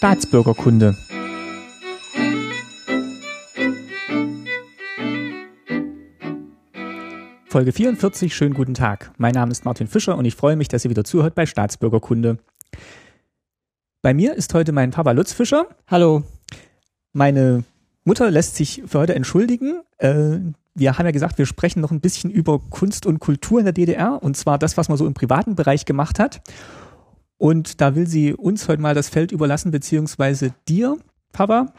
Staatsbürgerkunde. Folge 44, schönen guten Tag. Mein Name ist Martin Fischer und ich freue mich, dass ihr wieder zuhört bei Staatsbürgerkunde. Bei mir ist heute mein Papa Lutz Fischer. Hallo. Meine Mutter lässt sich für heute entschuldigen. Äh, wir haben ja gesagt, wir sprechen noch ein bisschen über Kunst und Kultur in der DDR und zwar das, was man so im privaten Bereich gemacht hat. Und da will sie uns heute mal das Feld überlassen, beziehungsweise dir, Papa,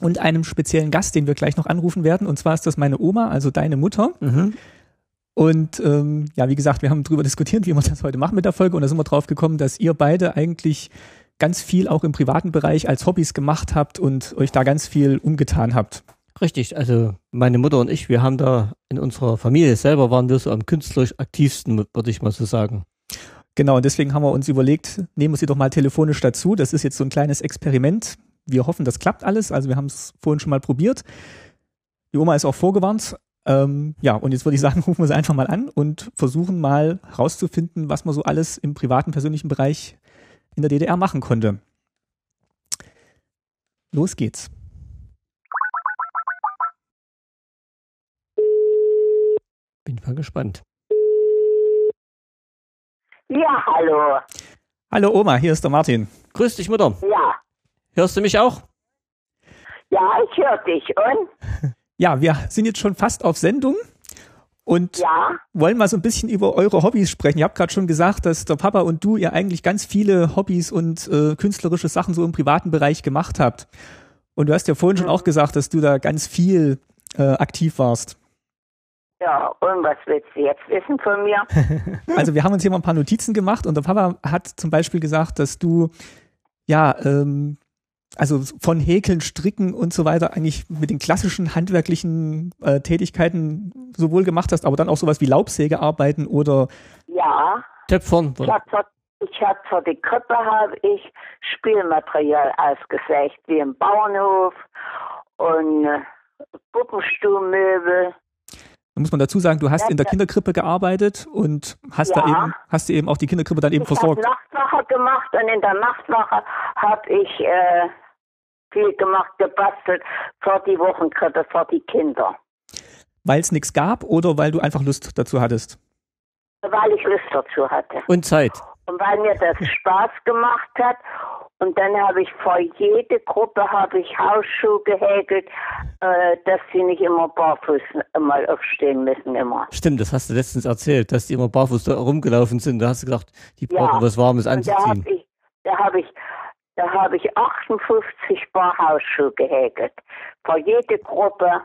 und einem speziellen Gast, den wir gleich noch anrufen werden. Und zwar ist das meine Oma, also deine Mutter. Mhm. Und ähm, ja, wie gesagt, wir haben darüber diskutiert, wie wir das heute machen mit der Folge. Und da sind wir drauf gekommen, dass ihr beide eigentlich ganz viel auch im privaten Bereich als Hobbys gemacht habt und euch da ganz viel umgetan habt. Richtig, also meine Mutter und ich, wir haben da in unserer Familie selber waren wir so am künstlerisch aktivsten, würde ich mal so sagen. Genau, und deswegen haben wir uns überlegt, nehmen wir sie doch mal telefonisch dazu. Das ist jetzt so ein kleines Experiment. Wir hoffen, das klappt alles. Also wir haben es vorhin schon mal probiert. Die Oma ist auch vorgewarnt. Ähm, ja, und jetzt würde ich sagen, rufen wir sie einfach mal an und versuchen mal rauszufinden, was man so alles im privaten, persönlichen Bereich in der DDR machen konnte. Los geht's. Bin mal gespannt. Ja, hallo. Hallo Oma, hier ist der Martin. Grüß dich, Mutter. Ja, Hörst du mich auch? ja, ich höre dich. Und? Ja, wir sind jetzt schon fast auf Sendung und Ja, wollen mal so ein bisschen über eure Hobbys sprechen. Ihr habt gerade schon gesagt, dass der Papa und du ihr eigentlich ganz viele Hobbys und äh, künstlerische Sachen so im privaten Bereich gemacht habt. Und du hast ja vorhin schon auch gesagt, dass du da ganz viel äh, aktiv warst. Ja, und was willst du jetzt wissen von mir? Also wir haben uns hier mal ein paar Notizen gemacht und der Papa hat zum Beispiel gesagt, dass du ja ähm, also von Häkeln, Stricken und so weiter eigentlich mit den klassischen handwerklichen äh, Tätigkeiten sowohl gemacht hast, aber dann auch sowas wie Laubsägearbeiten oder Ja, Töpfern. ich habe für, ich hab für die Krippe habe ich Spielmaterial ausgesägt, wie im Bauernhof und äh, Puppenstuhlmöbel. Da muss man dazu sagen, du hast Ja, in der. Kinderkrippe gearbeitet und hast da Ja. eben, hast du eben auch die Kinderkrippe dann eben Ich habe versorgt. Nachtwache gemacht und in der Nachtwache habe ich äh, viel gemacht, gebastelt für die Wochenkrippe, für die Kinder. Weil es nichts gab oder weil du einfach Lust dazu hattest? Weil ich Lust dazu hatte. Und Zeit. Und weil mir das Spaß gemacht hat. Und dann habe ich vor jede Gruppe habe ich Hausschuhe gehäkelt, äh, dass sie nicht immer barfuß mal aufstehen müssen immer. Stimmt, das hast du letztens erzählt, dass die immer barfuß da rumgelaufen sind. Da hast du gesagt, die Ja. brauchen was Warmes Und da anzuziehen. habe ich, da habe ich, da habe ich 58 Paar Hausschuhe gehäkelt. Vor jede Gruppe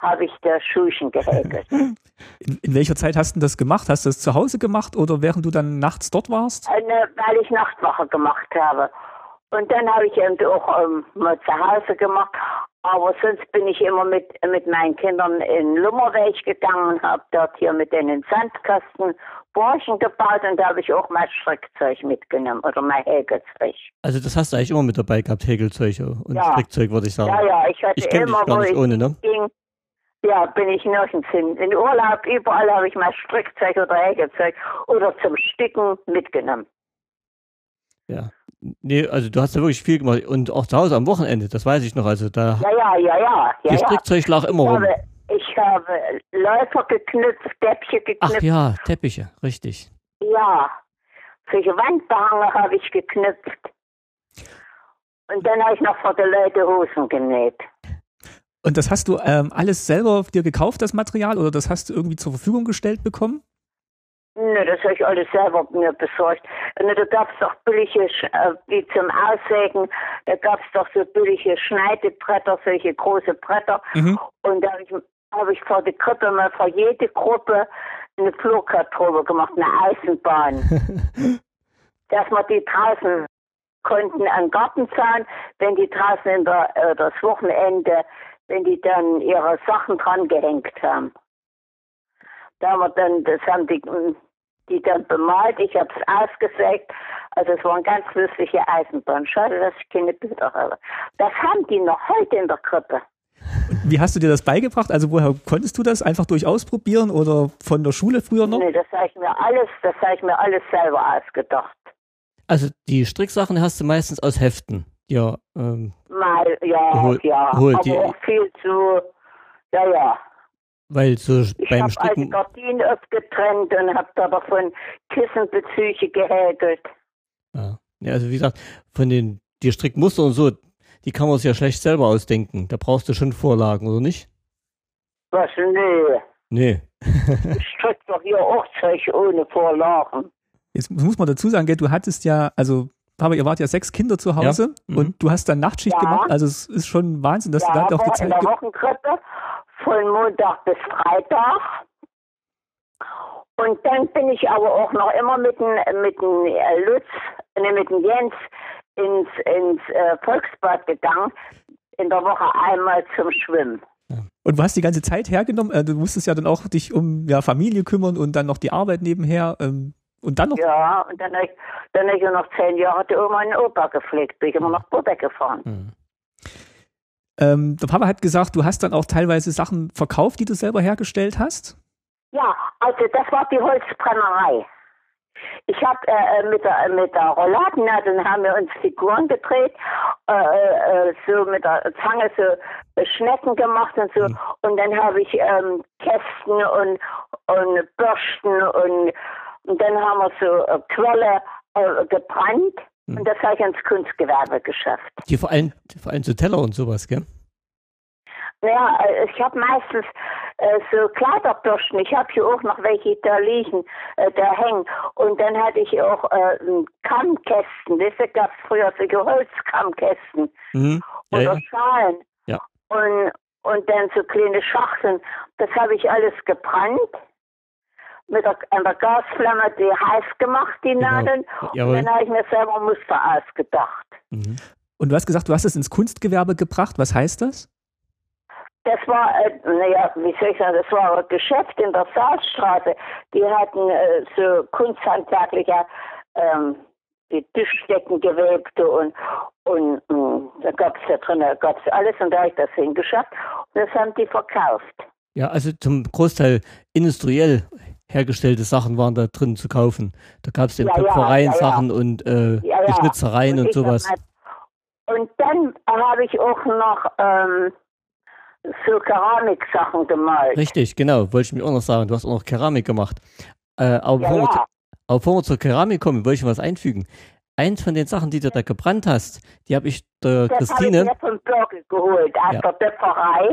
habe ich da Schuhchen gehäkelt. In, in welcher Zeit hast du das gemacht? Hast du das zu Hause gemacht oder während du dann nachts dort warst? Eine, weil ich Nachtwache gemacht habe. Und dann habe ich eben auch ähm, mal zu Hause gemacht. Aber sonst bin ich immer mit, mit meinen Kindern in Lummerweg gegangen und habe dort hier mit denen Sandkasten Borchen gebaut und da habe ich auch mal Strickzeug mitgenommen oder mal Häkelzeug. Also das hast du eigentlich immer mit dabei gehabt, Häkelzeug und Ja. Strickzeug, würde ich sagen. Ja, ja, ich hatte Ich immer, dich gar wo nicht ich ohne, ne? ging, ja, bin ich nirgends hin. In Urlaub, überall habe ich mal Strickzeug oder Häkelzeug oder zum Sticken mitgenommen. Ja. Nee, also du hast ja wirklich viel gemacht. Und auch zu Hause am Wochenende, das weiß ich noch. Also da, Ja, ja, ja, ja. ja, ja. Strickzeug lag immer Ich rum. habe, ich habe Läufer geknüpft, Ach geknüpft. ja, Teppiche, richtig. ja. Solche Wandbehange habe ich geknüpft. Und dann habe ich noch für die Leute Hosen genäht. Und das hast du ähm, alles selber dir gekauft, das Material, oder das hast du irgendwie zur Verfügung gestellt bekommen? Nö, das habe ich alles selber mir besorgt. Und da gab es doch billige, Sch- äh, wie zum Aussägen, da gab es doch so billige Schneidebretter, solche große Bretter. Mhm. Und da habe ich, hab ich vor der Krippe mal vor jede Gruppe eine Flugkartprobe gemacht, eine Eisenbahn. dass wir die draußen konnten an den Gartenzaun, wenn die draußen in der, äh, das Wochenende, wenn die dann ihre Sachen dran gehängt haben. Da haben wir dann, das haben die, die dann bemalt, ich habe es ausgesägt. Also es waren ganz lustige Eisenbahnen. Schade, dass ich keine Bilder habe. Das haben die noch heute in der Krippe. Wie hast du dir das beigebracht? Also woher konntest du das? Einfach durch Ausprobieren oder von der Schule früher noch? Nee, das habe ich mir alles, das habe ich mir alles selber ausgedacht. Also die Stricksachen hast du meistens aus Heften. Ja, ähm, Mal, ja, Hol- ja. hol aber die- auch viel zu, ja, ja. Weil so Ich beim habe alte Stricken. Gardinen oft getrennt und habe da davon Kissenbezüge gehäkelt. Ja. ja, also wie gesagt, von den die Strickmuster und so, die kann man sich ja schlecht selber ausdenken. Da brauchst du schon Vorlagen, oder nicht? Was, nö. Nee. Ich strick doch hier auch Zeug ohne Vorlagen. Jetzt muss man dazu sagen, gell, du hattest ja, also Papa, ihr wart ja sechs Kinder zu Hause Mhm. und du hast dann Nachtschicht Ja. gemacht. Also es ist schon Wahnsinn, dass ja, du da auch die aber in Zeit der Wochenkrippe von Montag bis Freitag. Und dann bin ich aber auch noch immer mit dem mit dem äh, Lutz, ne, mit dem Jens ins, ins äh, Volksbad gegangen. In der Woche einmal zum Schwimmen. Und du hast die ganze Zeit hergenommen. Äh, du musstest ja dann auch dich um ja, Familie kümmern und dann noch die Arbeit nebenher. Ähm, und dann noch. Ja, und dann habe ich, dann hab ich noch zehn Jahre die Oma und Opa gepflegt. Bin ich immer nach Burbeck gefahren. Hm. Ähm, der Papa hat gesagt, du hast dann auch teilweise Sachen verkauft, die du selber hergestellt hast. Ja, also das war die Holzbrennerei. Ich habe äh, mit der mit der Rolladenadel haben wir uns Figuren gedreht, äh, äh, so mit der Zange so äh, Schnecken gemacht und so. Mhm. Und dann habe ich ähm, Kästen und und Bürsten und und dann haben wir so äh, Quelle äh, gebrannt. Und das habe ich ins Kunstgewerbe geschafft. Die vor allem, vor allem so Teller und sowas, gell? Naja, äh, ich habe meistens äh, so Kleiderbürsten. Ich habe hier auch noch welche da liegen, äh, da hängen. Und dann hatte ich auch äh, Kammkästen. Das gab es früher solche Holzkammkästen Mhm. Ja, oder ja. Schalen. Ja. Und, und dann so kleine Schachteln. Das habe ich alles gebrannt. Mit der, an der Gasflamme die heiß gemacht, die Genau. Nadeln. Jawohl. Und dann habe ich mir selber Muster ausgedacht. Mhm. Und du hast gesagt, du hast es ins Kunstgewerbe gebracht. Was heißt das? Das war, äh, naja, wie soll ich sagen, das war ein Geschäft in der Saalstraße. Die hatten äh, so kunsthandwerkliche ähm, die Tischdecken gewebt und, und mh, da gab es da drin, da gab es alles und da habe ich das hingeschafft und das haben die verkauft. Ja, also zum Großteil industriell hergestellte Sachen waren da drin zu kaufen. Da gab es den Ja, Töpfereien ja, ja. Sachen und äh, Schnitzereien und, ich sowas. hab halt- Und dann habe ich auch noch ähm, so Keramiksachen gemalt. Richtig, genau, wollte ich mir auch noch sagen. Du hast auch noch Keramik gemacht. Äh, aber, bevor wir bevor wir zur Keramik kommen, wollte ich was einfügen. Eins von den Sachen, die du da gebrannt hast, die habe ich der Das habe ich Christine. mir vom Bürger geholt, aus Ja. der Töpferei.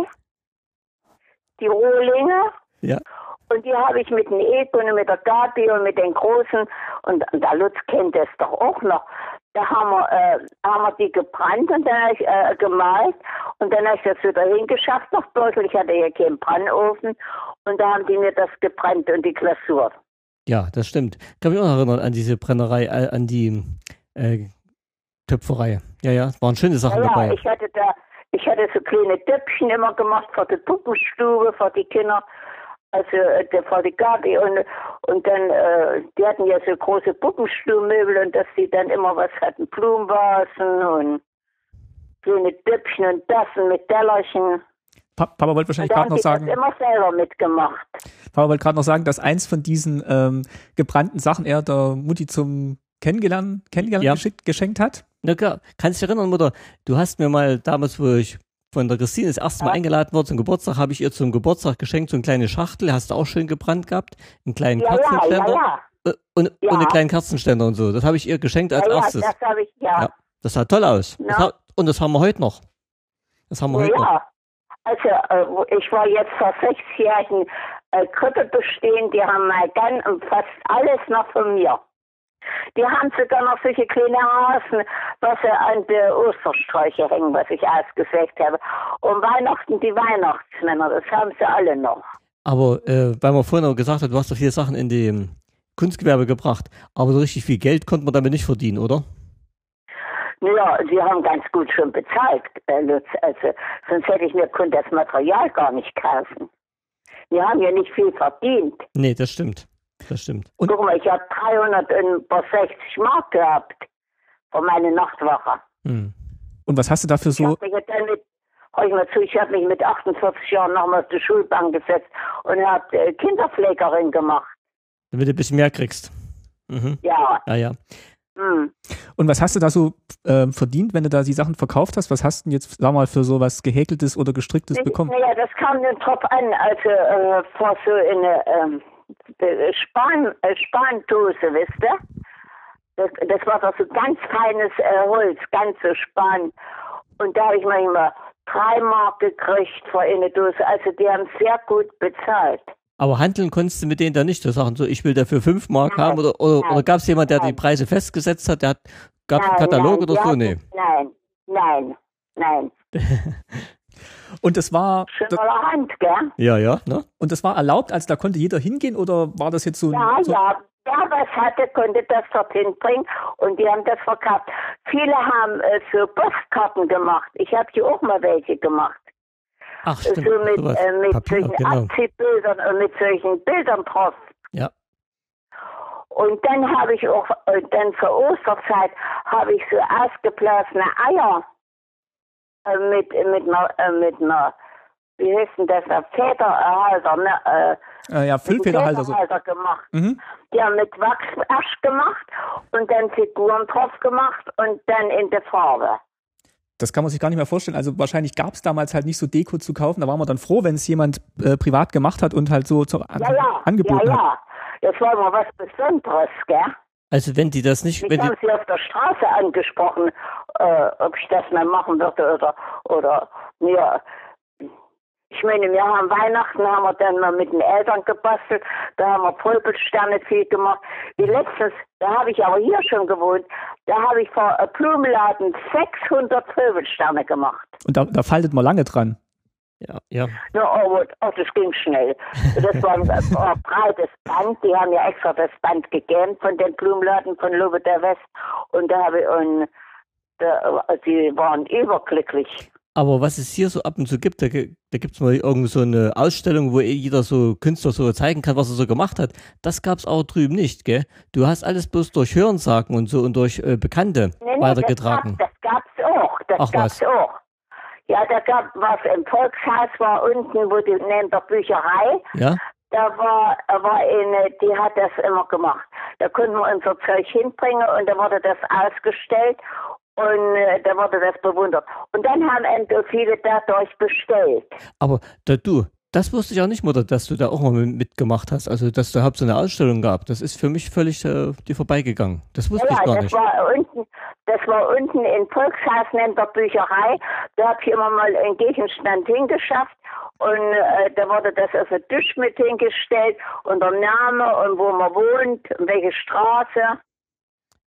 Die Rohlinge. Ja. Und die habe ich mit dem Ego und mit der Gabi und mit den Großen, und, und der Lutz kennt das doch auch noch, da haben wir, äh, haben wir die gebrannt und dann habe ich äh, gemalt und dann habe ich das wieder hingeschafft nach Beutel. Ich hatte ja keinen Brannofen und da haben die mir das gebrannt und die Glasur. Ja, das stimmt. Ich kann mich auch noch erinnern an diese Brennerei, äh, an die äh, Töpferei. Ja, ja, es waren schöne Sachen ja, dabei. ich hatte da, ich hatte so kleine Töpfchen immer gemacht für die Puppenstube, für die Kinder, also äh, der- Gabi und und dann, äh, die hatten ja so große Puppenstuhlmöbel und dass die dann immer was hatten, Blumenvasen und kleine Töpfchen und Tassen mit Tellerchen. Pa Papa wollte wahrscheinlich gerade noch sagen, das immer selber mitgemacht. Papa wollte gerade noch sagen, dass eins von diesen ähm, gebrannten Sachen er der Mutti zum Kennengelernt, Kennengelernt Ja. geschenkt hat. Na klar, kannst du dich erinnern, Mutter, du hast mir mal damals, wo ich von der Christine das erste Mal Ja. eingeladen wurde zum Geburtstag, habe ich ihr zum Geburtstag geschenkt, so eine kleine Schachtel, hast du auch schön gebrannt gehabt, einen kleinen Ja, Kerzenständer ja. äh, und, und einen kleinen Kerzenständer und so. Das habe ich ihr geschenkt als erstes. das habe ich, ja. Das sah toll aus. Das ha und das haben wir heute noch. Das haben wir heute noch. Ja, also äh, ich war jetzt vor sechsjährigen äh, Krippe bestehen, die haben mal und fast alles noch von mir. Die haben sogar noch solche kleine Hasen, was sie an die Ostersträuche hängen, was ich ausgesägt habe. Und Weihnachten die Weihnachtsmänner, das haben sie alle noch. Aber äh, weil man vorhin auch gesagt hat, du hast doch viele Sachen in dem Kunstgewerbe gebracht, aber so richtig viel Geld konnte man damit nicht verdienen, oder? Ja, sie haben ganz gut schon bezahlt, äh, Lutz. Also, sonst hätte ich mir das Material gar nicht kaufen. Wir haben ja nicht viel verdient. Nee, das stimmt. Das stimmt. Und- Guck mal, ich habe 360 Mark gehabt für meine Nachtwache. Hm. Und was hast du dafür Ich so? habe mich hör ich mal zu, ich habe mich mit 48 Jahren nochmal auf die Schulbank gesetzt und habe äh, Kinderpflegerin gemacht. Damit du ein bisschen mehr kriegst. Mhm. Ja, Ja, ja. hm. Und was hast du da so äh, verdient, wenn du da die Sachen verkauft hast? Was hast du denn jetzt, sag mal, für so was gehäkeltes oder gestricktes bekommen? Naja, das kam dann drauf an, also äh, vor so eine ähm, Span, äh, Spandose, wisst ihr? Das, das war doch so ganz feines äh, Holz, ganz so Span. Und da habe ich manchmal drei Mark gekriegt für eine Dose. Also die haben sehr gut bezahlt. Aber handeln konntest du mit denen da nicht? Da sagen so, ich will dafür fünf Mark Nein, haben oder, oder, nein, oder gab es jemand, der die nein. Preise festgesetzt hat? Der hat, gab es einen Katalog oder die so? Nee. Nein, nein, nein. Und das war Schön aller Hand, gell? Ja, ja, ne? und das war erlaubt, also da konnte jeder hingehen oder war das jetzt so, ein- Ja, so ja. Wer was hatte, konnte das dorthin bringen und die haben das verkauft. Viele haben äh, so Postkarten gemacht. Ich habe hier auch mal welche gemacht. Ach, stimmt. so mit, sowas. äh, mit Papier, solchen genau. Abziehbildern und mit solchen Bildern drauf. Ja. Und dann habe ich auch, dann zur Osterzeit habe ich so ausgeblasene Eier äh, mit, mit einer, äh, mit einer, wie heißt denn das, Federhalter, ne, äh, äh, ja, Füllfederhalter so. Federhalter gemacht. Mhm. Die haben mit Wachsasch gemacht und dann Figuren drauf gemacht und dann in der Farbe. Das kann man sich gar nicht mehr vorstellen. Also wahrscheinlich gab es damals halt nicht so Deko zu kaufen. Da war man dann froh, wenn es jemand äh, privat gemacht hat und halt so zu, an, Ja, ja, angeboten ja, hat. ja. Das war mal was Besonderes, gell? Also wenn die das nicht, die, haben sie auf der Straße angesprochen, äh, ob ich das mal machen würde oder, oder mir. Ich meine, wir haben Weihnachten, haben wir dann mal mit den Eltern gebastelt, da haben wir Pulpelsterne viel gemacht. Wie letztens, da habe ich aber hier schon gewohnt, da habe ich vor äh, Blumenladen 600 Pulpelsterne gemacht. Und da, da faltet man lange dran. Ja, ja. Ja, aber oh, das ging schnell. Das war ein oh, breites Band. Die haben ja extra das Band gegeben von den Blumenladen von Lobe der West. Und da habe ich, und da, die waren überglücklich. Aber was es hier so ab und zu gibt, da, da gibt es mal irgend so eine Ausstellung, wo jeder so Künstler so zeigen kann, was er so gemacht hat. Das gab es auch drüben nicht, gell? Du hast alles bloß durch Hörensagen und so und durch äh, Bekannte Nee, nee, weitergetragen. Das gab es auch. Das was. auch. Ja, da gab was im Volkshaus war unten, wo die neben der Bücherei. Ja? Da war, war eine, die hat das immer gemacht. Da konnten wir unser Zeug hinbringen und da wurde das ausgestellt und äh, da wurde das bewundert. Und dann haben eben viele dadurch bestellt. Aber da, du, das wusste ich auch nicht, Mutter, dass du da auch mal mit- mitgemacht hast. Also, dass da überhaupt so eine Ausstellung gab. Das ist für mich völlig äh, dir vorbeigegangen. Das wusste Ja, ich gar das nicht. war unten, das war unten in Volkshaus neben der Bücherei. Da habe ich immer mal einen Gegenstand hingeschafft und äh, da wurde das auf den Tisch mit hingestellt und der Name und wo man wohnt und welche Straße.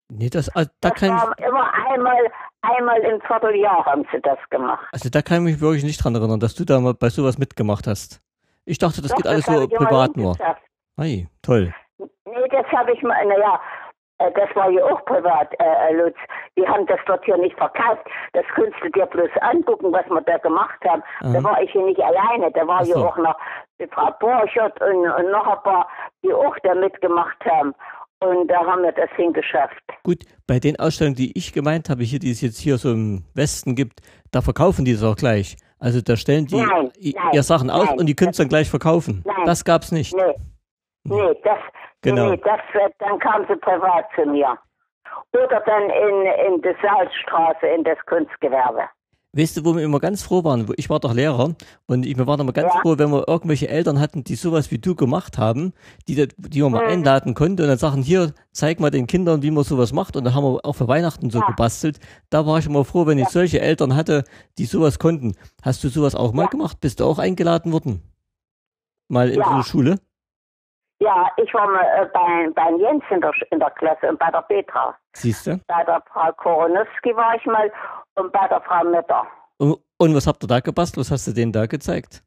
Nee, das, äh, da Das kann ich, war immer einmal, einmal im Vierteljahr haben sie das gemacht. also da kann ich mich wirklich nicht dran erinnern, dass du da mal bei sowas mitgemacht hast. Ich dachte, das Doch, geht alles hab so privat nur. Ei, toll. Nee, das habe ich mal, naja, äh, das war ja auch privat, äh, äh, Lutz. Die haben das dort hier nicht verkauft. Das könntest du dir bloß angucken, was wir da gemacht haben. Da Aha. war ich hier nicht alleine. Da war Ach ja so. auch noch die Frau Borchert und, und noch ein paar, die auch da mitgemacht haben. Und da haben wir das hingeschafft. Gut, bei den Ausstellungen, die ich gemeint habe, hier, die es jetzt hier so im Westen gibt, da verkaufen die es auch gleich. Also da stellen die Nein, nein, ihr Sachen aus nein, und die können es dann gleich verkaufen. Nein. Das gab's nicht. Nee, nee, das, Genau. nee, das, äh, dann kam sie privat zu mir. Oder dann in, in die Salzstraße, in das Kunstgewerbe. Weißt du, wo wir immer ganz froh waren? Ich war doch Lehrer und ich, wir waren immer ganz Ja. froh, wenn wir irgendwelche Eltern hatten, die sowas wie du gemacht haben, die, die man mal Mhm. einladen konnte und dann sagen, hier, zeig mal den Kindern, wie man sowas macht. Und da haben wir auch für Weihnachten so Ja. gebastelt. Da war ich immer froh, wenn ich solche Eltern hatte, die sowas konnten. Hast du sowas auch mal gemacht? Bist du auch eingeladen worden? Mal in Ja. so eine Schule? Ja, ich war mal äh, bei, bei Jens in der, in der Klasse und bei der Petra. Siehst du? Bei der Frau Koronowski war ich mal und bei der Frau Mütter. Und, was habt ihr da gebastelt? Was hast du denen da gezeigt?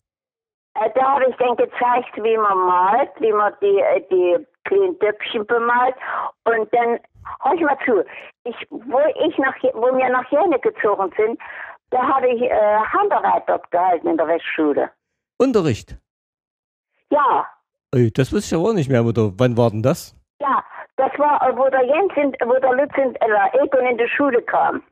Äh, da habe ich dann gezeigt, wie man malt, wie man die, äh, die kleinen Töpfchen bemalt. Und dann, hör ich mal zu, ich, wo, ich nach, wo wir nach Jena gezogen sind, da habe ich äh, Handarbeit dort gehalten in der Westschule. Unterricht. Ja, Ey, das wusste ich aber auch nicht mehr, Mutter. Wann war denn das? ja, das war, wo der Jens, in, wo der Lutz in, äh, Egon in die Schule kam.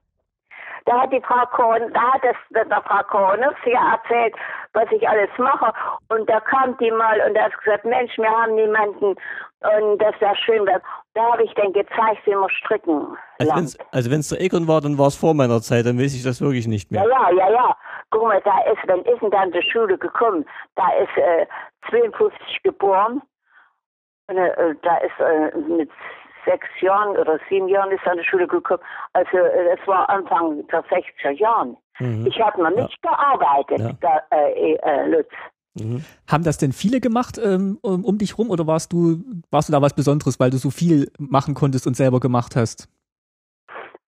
Da hat die Frau Korn, da hat das der Frau Kornowski erzählt, was ich alles mache. Und da kam die mal und da hat gesagt, Mensch, wir haben niemanden und das wäre schön. wenn- Da habe ich dann gezeigt, wie man stricken Also wenn lernt. es also der Egon war, dann war es vor meiner Zeit, dann weiß ich das wirklich nicht Ja, mehr. ja, ja, ja. Guck mal, da ist, wann ist denn dann zur Schule gekommen? Da ist äh, 52 geboren. Und, äh, da ist äh, mit sechs Jahren oder sieben Jahren ist er an die Schule gekommen. Also äh, das war Anfang der 60er Jahren. Mhm. Ich habe noch nicht gearbeitet, Ja. da, äh, äh, Lutz. Mhm. Haben das denn viele gemacht ähm, um, um dich rum oder warst du, warst du da was Besonderes, weil du so viel machen konntest und selber gemacht hast?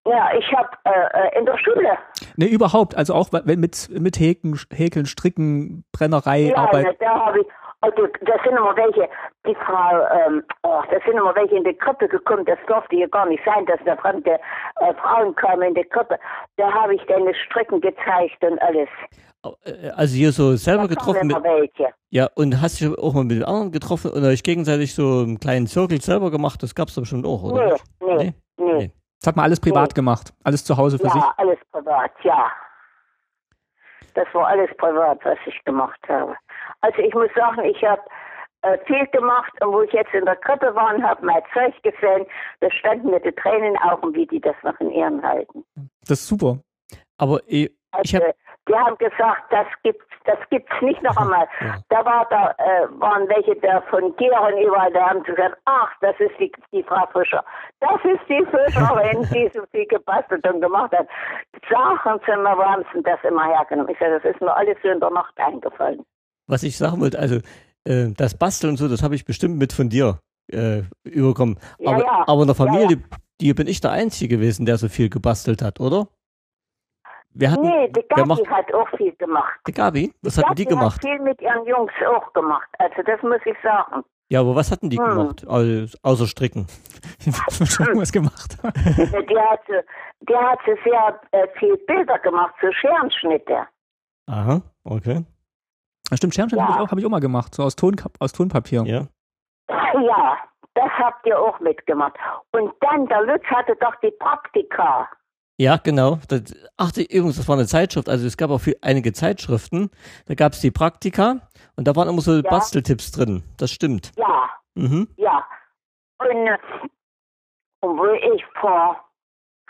Ja, ich habe äh, äh, in der Schule, Ne, überhaupt, also auch wenn mit, mit Häkeln, Häkeln, Stricken, Brennerei, ja, Arbeit. ne, da habe ich, also, das sind immer welche, die Frau, ähm, oh, das sind immer welche in die Krippe gekommen, das durfte hier gar nicht sein, dass da fremde äh, Frauen kamen in die Krippe. Da habe ich das Stricken gezeigt und alles. Äh, Also hier so selber Da getroffen mit, immer welche. ja, und hast dich auch mal mit den anderen getroffen und euch gegenseitig so einen kleinen Zirkel selber gemacht, das gab's doch bestimmt auch, oder? Nee, nee, Nee? nee. Das hat man alles privat Nee. gemacht, alles zu Hause für sich. Ja, alles privat, ja. Das war alles privat, was ich gemacht habe. Also ich muss sagen, ich habe äh, viel gemacht und wo ich jetzt in der Krippe war und habe mein Zeug gefällt, da standen mir die Tränen in den Augen, wie die das noch in Ehren halten. Das ist super. Aber ich Also, habe die haben gesagt, das gibt's, das gibt's nicht noch einmal. Ja. Da war da, äh, waren welche da von Geren überall, da haben sie gesagt, ach, das ist die, die Frau Fischer. Das ist die Fischerin, die so viel gebastelt und gemacht hat. Sachen sind wir, wo haben sie das immer hergenommen? Ich sage, das ist mir alles so in der Nacht eingefallen. Was ich sagen wollte, also äh, das Basteln und so, das habe ich bestimmt mit von dir äh, überkommen. Ja, aber, ja. aber in der Ja, Familie, die bin ich der Einzige gewesen, der so viel gebastelt hat, oder? Wir hatten, nee, die Gabi macht, hat auch viel gemacht. die Gabi, was hatten die gemacht? hat viel mit ihren Jungs auch gemacht. Also das muss ich sagen. Ja, aber was hatten die Hm. gemacht? Au- Außer Stricken. Irgendwas gemacht. Die hat, die hat so sehr äh, viel Bilder gemacht, so Scherenschnitte. Aha, okay. Ja, stimmt, Schermstein Ja. habe ich, auch- hab ich auch mal gemacht, so aus, Ton, aus Tonpapier. Ja. Ja, das habt ihr auch mitgemacht. Und dann, der Lutz hatte doch die Praktika. Ja, genau. Das, ach, die, übrigens, das war eine Zeitschrift. Also es gab auch viel, einige Zeitschriften. Da gab es die Praktika und da waren immer so Basteltipps drin. Das stimmt. Ja, Mhm. ja. Und, und wo ich vor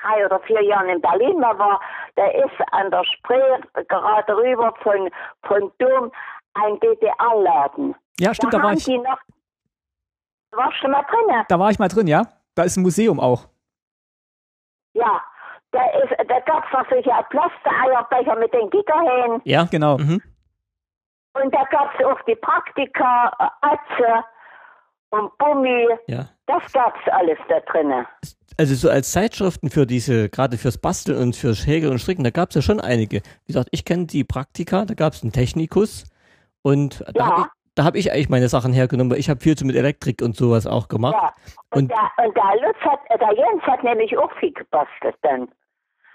drei oder vier Jahren in Berlin mal war, da ist an der Spree gerade rüber von, von Dom ein DDR-Laden. Ja, stimmt, da war haben ich, noch. Warst du mal drinne? da war ich mal drin, ja? Da ist ein Museum auch. Ja. Da, ist, da gab es noch solche Plastereierbecher mit den Gitterhähnen. Ja, Genau. Mhm. Und da gab es auch die Praktika, äh, Atze und Bummi. Ja. Das gab's alles da drinnen. Also so als Zeitschriften für diese, gerade fürs Basteln und fürs Häkeln und Stricken, da gab es ja schon einige. Wie gesagt, ich kenne die Praktika, da gab es einen Technikus und da Ja. habe ich, da hab ich eigentlich meine Sachen hergenommen, weil ich habe viel so mit Elektrik und sowas auch gemacht. Ja. Und, Und- der, und der Lutz hat, der Jens hat nämlich auch viel gebastelt dann.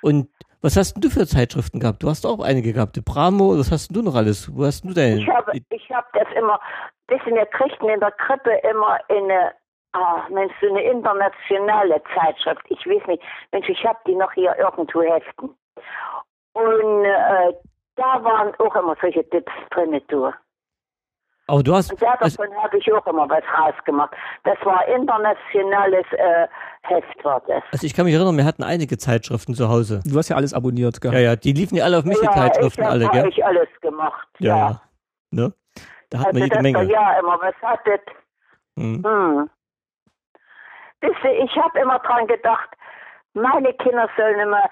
Und was hast denn du für Zeitschriften gehabt? Du hast auch einige gehabt. Die Bramo, was hast denn du noch alles? Wo hast denn du deine? Ich habe ich hab das immer, wissen wir kriegten in der Krippe immer eine, ah, Mensch, so eine internationale Zeitschrift. Ich weiß nicht, Mensch, ich habe die noch hier irgendwo heften. Und äh, da waren auch immer solche Tipps drin, du. Aber du hast, Und da davon habe ich auch immer was rausgemacht. Das war internationales äh, Heft, war das. also ich kann mich erinnern, wir hatten einige Zeitschriften zu Hause. Du hast ja alles abonniert, gell? Ja, ja, die liefen ja alle auf mich, die Zeitschriften ich alle, habe gell? ich alles gemacht. Ja, Ja. ja. Ne? Da hat Also man jede das Menge. ja immer was hattet. Hm. Hm. Wisst ihr, ich habe immer dran gedacht, meine Kinder sollen immer,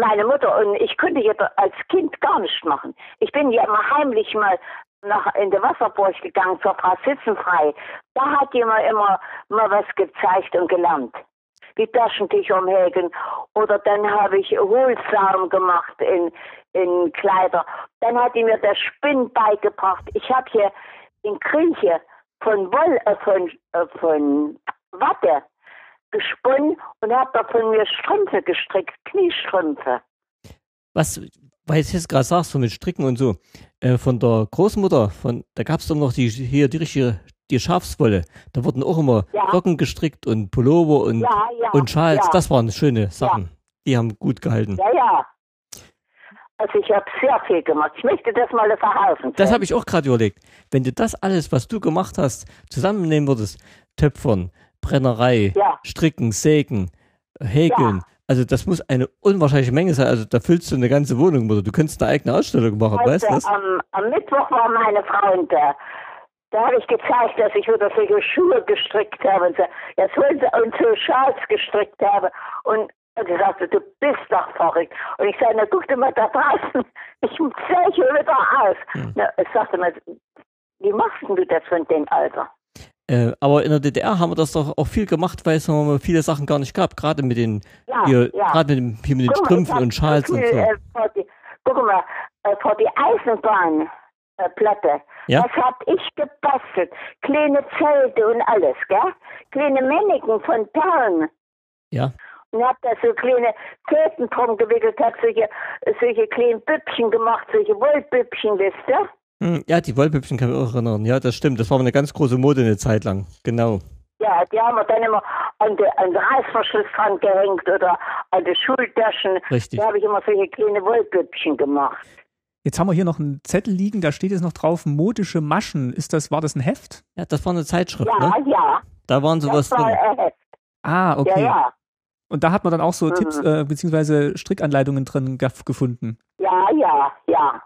meine Mutter und ich könnte jetzt als Kind gar nicht machen. Ich bin ja immer heimlich mal nach in die Wasserburg gegangen zur Frau Sitzenfrei. Da hat mir immer mal was gezeigt und gelernt. Wie Taschentücher umhägen. Oder dann habe ich Hohlsaum gemacht in, in Kleider. Dann hat die mir das Spinn beigebracht. Ich habe hier in Grieche von Woll, äh, von, äh, von Watte gesponnen und habe da von mir Strümpfe gestrickt, Kniestrümpfe. Was, weil du jetzt gerade sagst, so mit Stricken und so, äh, von der Großmutter, von, da gab es doch noch die, hier die richtige, die Schafswolle. Da wurden auch immer Ja. Rocken gestrickt und Pullover und, Ja, ja. und Schals. Das waren schöne Sachen. Die haben gut gehalten. Ja, ja. Also ich habe sehr viel gemacht. Ich möchte das mal verhausen. Das habe ich auch gerade überlegt. Wenn du das alles, was du gemacht hast, zusammennehmen würdest, Töpfern, Brennerei. Stricken, Sägen, Häkeln. Also das muss eine unwahrscheinliche Menge sein. Also da füllst du eine ganze Wohnung, oder du könntest eine eigene Ausstellung machen, weißt du das? am, am Mittwoch war meine Frau da. Da habe ich gezeigt, dass ich wieder solche Schuhe gestrickt habe und so, jetzt holen sie und so Schals gestrickt habe. Und, und sie sagte, du bist doch verrückt. Und ich sagte, na guck dir mal da draußen, ich hier wieder aus. Hm. Na, ich sagte mal, wie machst du das von dem Alter? Äh, aber in der DDR haben wir das doch auch viel gemacht, weil es noch mal viele Sachen gar nicht gab. Gerade mit den, Ja, hier, ja. gerade mit, dem, hier mit den Guck Strümpfen und Schals und so. Äh, vor die, guck mal, äh, vor die Eisenbahnplatte. Platte. Ja. Das hab ich gebastelt. Kleine Zelte und alles, gell? Kleine Männchen von Perlen. Ja. Und hab da so kleine Zelten drum gewickelt, hab solche, solche kleinen Büppchen gemacht, solche Wollbüppchen, wisst ihr? Hm, ja, die Wollpüppchen kann ich mich auch erinnern. Ja, das stimmt. Das war eine ganz große Mode eine Zeit lang. Genau. Ja, die haben wir dann immer an den an den Reißverschluss dran gehängt oder an die Schultaschen. Richtig. Da habe ich immer solche kleine Wollbüppchen gemacht. Jetzt haben wir hier noch einen Zettel liegen, da steht jetzt noch drauf, modische Maschen. Ist das, war das ein Heft? Ja, das war eine Zeitschrift, Ja, ne? ja. Da waren sowas das war drin. äh, Heft. Ah, okay. Ja, ja. Und da hat man dann auch so Mhm. Tipps äh, beziehungsweise Strickanleitungen drin gef- gefunden. Ja, ja, ja.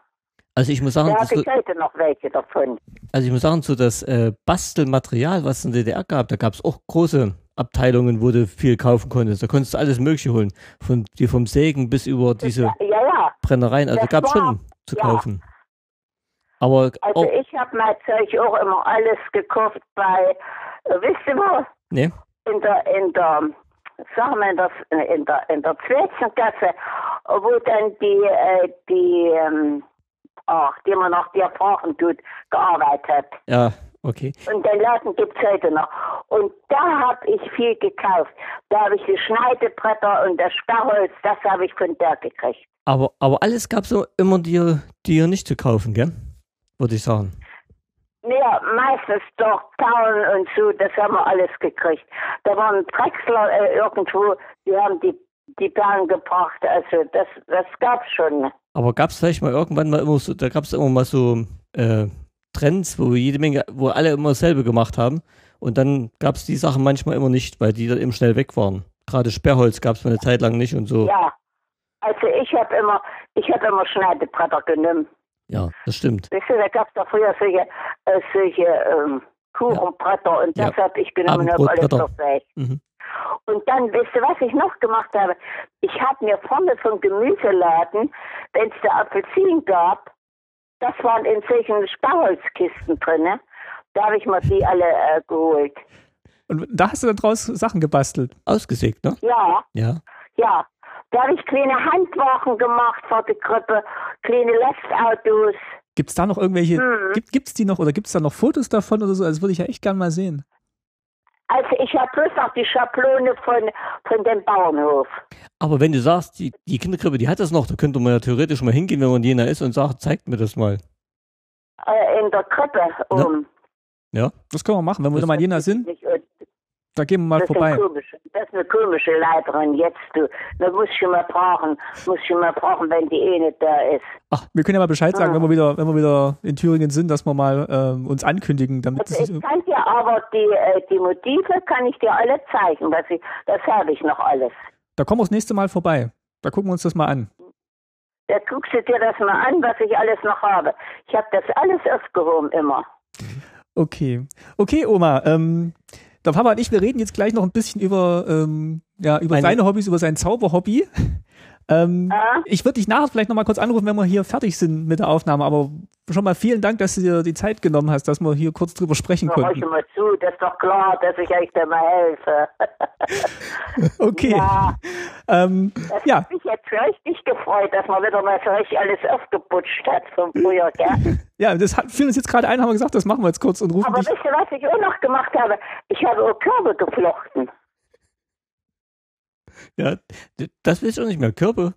Also ich muss sagen, habe ich heute noch welche davon. also ich muss sagen, so das äh, Bastelmaterial, was es in der DDR gab, da gab es auch große Abteilungen, wo du viel kaufen konntest. Da konntest du alles Mögliche holen. Von die vom Sägen bis über diese Ja, ja. ja. Brennereien. Also gab es schon zu ja. kaufen. Aber Also auch, ich habe mein Zeug auch immer alles gekauft bei, äh, wisst ihr wo? ne? In der, in der, sagen wir in der, in der, in der Zwetschgengasse, wo dann die, äh, die, ähm, ach, die man nach der Sprachen tut, gearbeitet hat. Ja, okay. Und den Laden gibt's heute noch. Und da habe ich viel gekauft. Da habe ich die Schneidebretter und das Sperrholz, das habe ich von der gekriegt. Aber, aber alles gab es immer dir, dir nicht zu kaufen, gell? Würde ich sagen. Ja, meistens doch Taulen und so, das haben wir alles gekriegt. Da waren Drechsler äh, irgendwo, die haben die, die Perlen gebracht. Also das, das gab's schon. Aber gab es vielleicht mal irgendwann mal immer so, da gab es immer mal so äh, Trends, wo jede Menge, wo alle immer dasselbe gemacht haben. Und dann gab es die Sachen manchmal immer nicht, weil die dann eben schnell weg waren. Gerade Sperrholz gab es eine Zeit lang nicht und so. Ja. Also ich habe immer, ich habe immer Schneidebretter genommen. Ja, das stimmt. Weißt du, da gab's doch früher solche, äh, solche ähm, Kuchenbretter und das Ja. habe ich genommen und habe alles noch weg. Mhm. Und dann, weißt du, was ich noch gemacht habe? Ich habe mir vorne vom Gemüseladen, wenn es da Apfelsinen gab, das waren in solchen Sparholzkisten drin, ne? Da habe ich mir die alle äh, geholt. Und da hast du dann draus Sachen gebastelt. Ausgesägt, ne? Ja, Ja. ja. Da habe ich kleine Handwachen gemacht vor der Krippe, kleine Lastautos. Gibt es da noch irgendwelche, Mhm. gibt gibt's die noch oder gibt es da noch Fotos davon oder so? Also würde ich ja echt gern mal sehen. Also ich habe bloß noch die Schablone von, von dem Bauernhof. Aber wenn du sagst, die, die Kinderkrippe, die hat das noch, da könnte man ja theoretisch mal hingehen, wenn man in Jena ist und sagt, zeigt mir das mal. Äh, in der Krippe um. Ja? Das können wir machen. Wenn wir Das- mal in Jena sind, Nicht- da gehen wir mal Das vorbei. komische, das ist eine komische Leiterin jetzt, du. Da muss ich mal brauchen, muss ich mal brauchen, wenn die eh nicht da ist. Ach, wir können ja mal Bescheid sagen, Ah. wenn wir wieder, wenn wir wieder in Thüringen sind, dass wir mal ähm, uns ankündigen, damit Also ich kann dir aber die, äh, die Motive kann ich dir alle zeigen, was ich, das habe ich noch alles. da kommen wir das nächste Mal vorbei. Da gucken wir uns das mal an. Da guckst du dir das mal an, was ich alles noch habe. Ich habe das alles aufgehoben immer. Okay. Okay, Oma, ähm, der Papa und ich, wir reden jetzt gleich noch ein bisschen über, ähm, ja, über Meine- seine Hobbys, über sein Zauberhobby. Ähm, Ah? ich würde dich nachher vielleicht nochmal kurz anrufen, wenn wir hier fertig sind mit der Aufnahme, aber schon mal vielen Dank, dass du dir die Zeit genommen hast, dass wir hier kurz drüber sprechen hör konnten. ich mal zu, das ist doch klar, dass ich euch da mal helfe. Okay. Ja, Ähm, das ja, hat mich jetzt richtig gefreut, dass man wieder mal so richtig alles aufgeputscht hat von früher, gell? ja, das hat, fiel uns jetzt gerade ein, haben wir gesagt, das machen wir jetzt kurz und rufen Aber dich. wisst ihr, was ich auch noch gemacht habe? Ich habe auch Körbe geflochten. Ja, das willst du nicht mehr. Körper?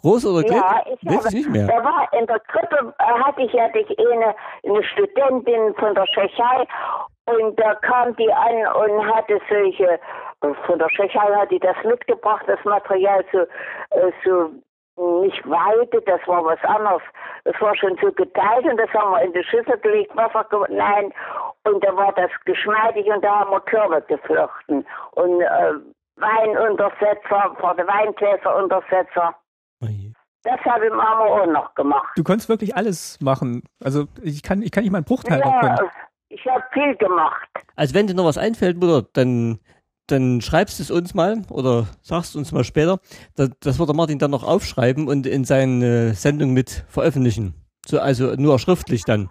Groß oder klein? Ja, ich habe, nicht mehr? da war in der Krippe, äh, hatte ich, hatte ich eine, eine Studentin von der Tschechei und da kam die an und hatte solche, äh, von der Tschechei hat die das mitgebracht, das Material so, äh, so nicht weite, das war was anderes. Das war schon so geteilt und das haben wir in die Schüssel gelegt, Wasser nein. und da war das geschmeidig und da haben wir Körbe geflochten und äh, Weinuntersetzer, vor der Weingläseruntersetzer. Oje. Das habe ich Mama auch noch gemacht. Du konntest wirklich alles machen. Also ich kann, ich kann nicht mal einen Bruchteil davon. Ja, ich habe viel gemacht. Also wenn dir noch was einfällt, Mutter, dann, dann schreibst du es uns mal oder sagst uns mal später. Das, das wird der Martin dann noch aufschreiben und in seine Sendung mit veröffentlichen. So, also nur schriftlich dann.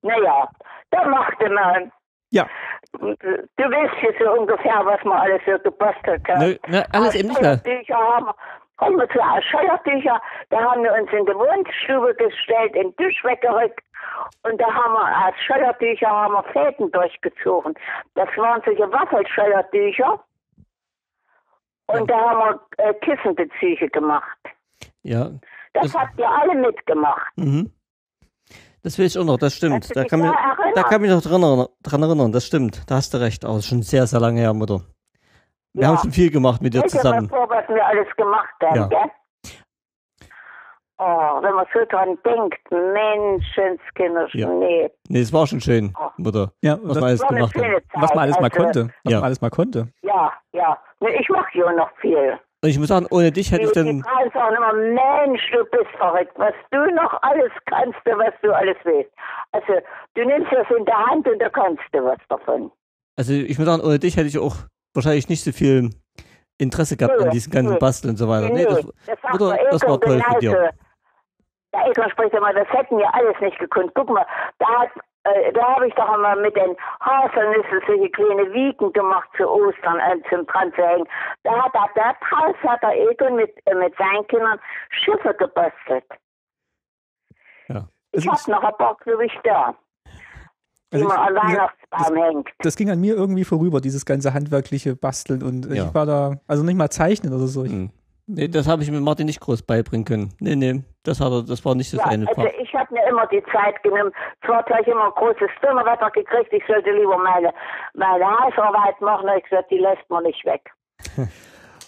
Naja, da machte man. Ja. Du weißt jetzt so ungefähr, was man alles so gebastelt hat. Ne, ne, alles eben nicht mehr. Haben wir. Kommen wir zu Scheuertücher. Da haben wir uns in die Wohnstube gestellt, den Tisch weggerückt. Und da haben wir als Scheuertücher haben wir Fäden durchgezogen. Das waren solche Waffelscheuertücher. Und da haben wir äh, Kissenbezüge gemacht. Ja. Das, Das- habt ihr alle mitgemacht. Mhm. Das will ich auch noch, das stimmt. Da kann, mich, da erinnern? da kann mich noch dran erinnern, dran erinnern, das stimmt. Da hast du recht. Aber das ist schon sehr, sehr lange her, Mutter. Wir Ja. haben schon viel gemacht mit dir mal zusammen. vor, was wir alles gemacht haben, Ja. gell? Oh, wenn man so dran denkt, Menschenskinder, Ja. nee. Nee, es war schon schön, Oh. Mutter, Ja, was das, wir alles gemacht Zeit. was man alles mal also, konnte. Was Ja. man alles mal konnte. Ja, ja. Nee, ich mache ja noch viel. Und ich muss sagen, ohne dich hätte ich dann, Frauen sagen immer, Mensch, du bist verrückt, was du noch alles kannst, und was du alles willst. Also, du nimmst das in der Hand und da kannst du was davon. also ich muss sagen, ohne dich hätte ich auch wahrscheinlich nicht so viel Interesse gehabt Nö, an diesem ganzen nö. Basteln und so weiter. Nee, das, das sagt Mutter, der das war toll von dir. Der Egon spricht immer, das hätten wir alles nicht gekonnt. Guck mal, da hat äh, da habe ich doch einmal mit den Haselnüssen solche kleine Wiegen gemacht zu Ostern äh, zum dran zu hängen. Da hat er, da draus hat der Egon mit, äh, mit seinen Kindern Schiffe gebastelt. Ja. Ich habe noch ein paar, glaube ich, da, Also man ich, gesagt, Weihnachtsbaum hängt. das ging an mir irgendwie vorüber, dieses ganze handwerkliche Basteln und Ja. ich war da, also nicht mal zeichnen oder so. Ich, Hm. Nee, das habe ich mit Martin nicht groß beibringen können. Nee, nee, das hat er, das war nicht so Ja, seine also Fach. ich habe mir immer die Zeit genommen. Zwar gleich immer ein großes Donnerwetter gekriegt, ich sollte lieber meine, meine Hausarbeit machen. Ich gesagt, die lässt man nicht weg.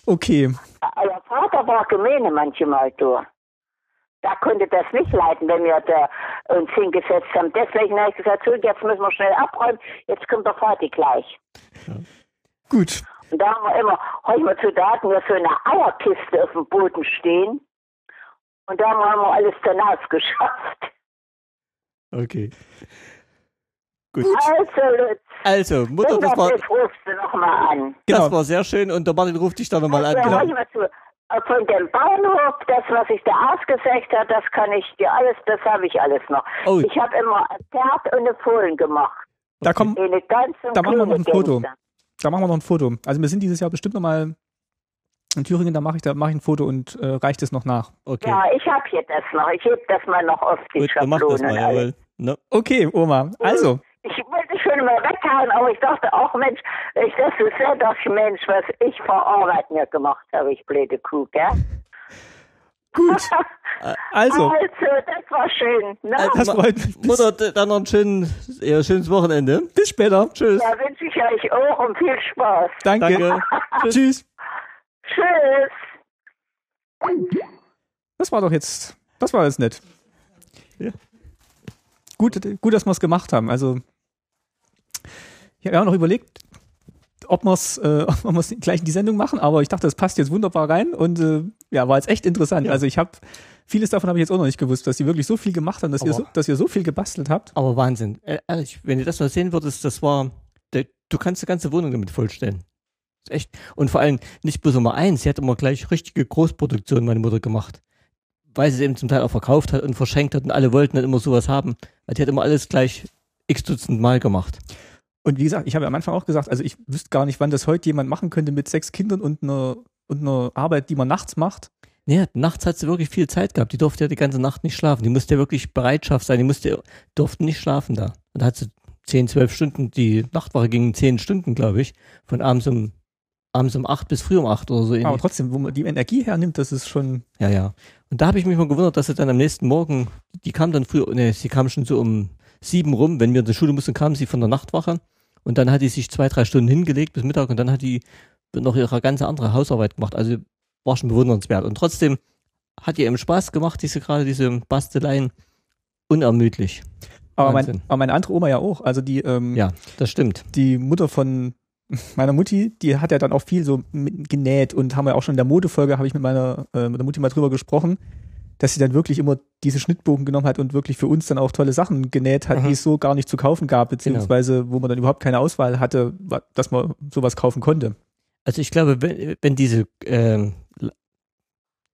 Okay, Euer Vater war gemeine manchmal durch. Da konnte das nicht leiden, wenn wir da uns hingesetzt haben. Deswegen habe ich gesagt, so, jetzt müssen wir schnell abräumen, jetzt kommt der Vati gleich. gut. Und da haben wir immer, heutzutage da hatten wir so eine Eierkiste auf dem Boden stehen. Und da haben wir alles dann ausgeschafft. Okay. Gut. Also, Lutz, Also, Mutter, das war, ist, rufst du nochmal an. Genau. das war sehr schön und der Martin ruft dich dann nochmal an. Also, Genau. mal zu. Äh, Von dem Bauernhof, das, was ich da ausgesägt habe, das kann ich dir alles, das habe ich alles noch. Oh. Ich habe immer ein Pferd und eine Fohlen gemacht. Da kommen, Eine Da machen wir noch ein Foto. Da machen wir noch ein Foto. Also wir sind dieses Jahr bestimmt noch mal in Thüringen, da mache ich da mache ich ein Foto und äh, reicht es noch nach. Okay. Ja, ich habe hier das noch. Ich heb das mal noch auf die Gut, mach mal, Schablonen. alles. jawohl. Ne? Okay, Oma. Also, Ich wollte schon mal weghauen, aber ich dachte auch, Mensch, ich das ist ja doch Mensch, was ich vor Arbeit mir gemacht habe, ich blöde Kuh, gell? gut. Also, Also, das war schön. Ne? Also, das freut mich. Mutter, dann noch ein schön, ja, schönes Wochenende. bis später. Tschüss. Da wünsche ich euch auch und viel Spaß. Danke. Danke. Tschüss. Tschüss. Das war doch jetzt, das war jetzt nett. Ja. Gut, gut, dass wir es gemacht haben. Also, ich habe noch überlegt, ob wir es äh, ob wir's gleich in die Sendung machen, aber ich dachte, das passt jetzt wunderbar rein und äh, ja, war jetzt echt interessant. Ja. Also ich habe vieles davon habe ich jetzt auch noch nicht gewusst, dass sie wirklich so viel gemacht haben, dass ihr Aber- so, dass ihr so viel gebastelt habt. Aber Wahnsinn. Äh, Ehrlich, wenn du das mal sehen würdest, das war, du kannst die ganze Wohnung damit vollstellen. Echt. Und vor allem nicht bloß immer eins, sie hat immer gleich richtige Großproduktionen, meine Mutter, gemacht. Weil sie es eben zum Teil auch verkauft hat und verschenkt hat und alle wollten dann immer sowas haben. Weil die hat immer alles gleich x Dutzend Mal gemacht. Und wie gesagt, ich habe ja am Anfang auch gesagt, also ich wüsste gar nicht, wann das heute jemand machen könnte mit sechs Kindern und einer und einer Arbeit, die man nachts macht. Nee, nachts hat sie wirklich viel Zeit gehabt. Die durfte ja die ganze Nacht nicht schlafen. Die musste ja wirklich Bereitschaft sein. Die musste, durfte nicht schlafen da. Und da hat sie 10, 12 Stunden, die Nachtwache ging 10 Stunden, glaube ich. Von abends um, abends um 8 bis früh um 8 oder so. Aber ähnlich. trotzdem, wo man die Energie hernimmt, das ist schon. Ja, ja. Und da habe ich mich mal gewundert, dass sie dann am nächsten Morgen, die kam dann früh, nee, sie kam schon so um sieben rum, wenn wir in die Schule mussten, kam sie von der Nachtwache. Und dann hat die sich zwei, drei Stunden hingelegt bis Mittag und dann hat die noch ihre ganze andere Hausarbeit gemacht. Also war schon bewundernswert. Und trotzdem hat ihr eben Spaß gemacht, diese gerade diese Basteleien. Unermüdlich. Aber, mein, aber meine andere Oma ja auch. Also die, ähm, Ja, das stimmt. die Mutter von meiner Mutti, die hat ja dann auch viel so mit- genäht und haben wir auch schon in der Modefolge, habe ich mit meiner äh, mit der Mutti mal drüber gesprochen, dass sie dann wirklich immer diese Schnittbogen genommen hat und wirklich für uns dann auch tolle Sachen genäht hat, Mhm. die es so gar nicht zu kaufen gab, beziehungsweise wo man dann überhaupt keine Auswahl hatte, dass man sowas kaufen konnte. Also ich glaube, wenn, wenn diese, ähm,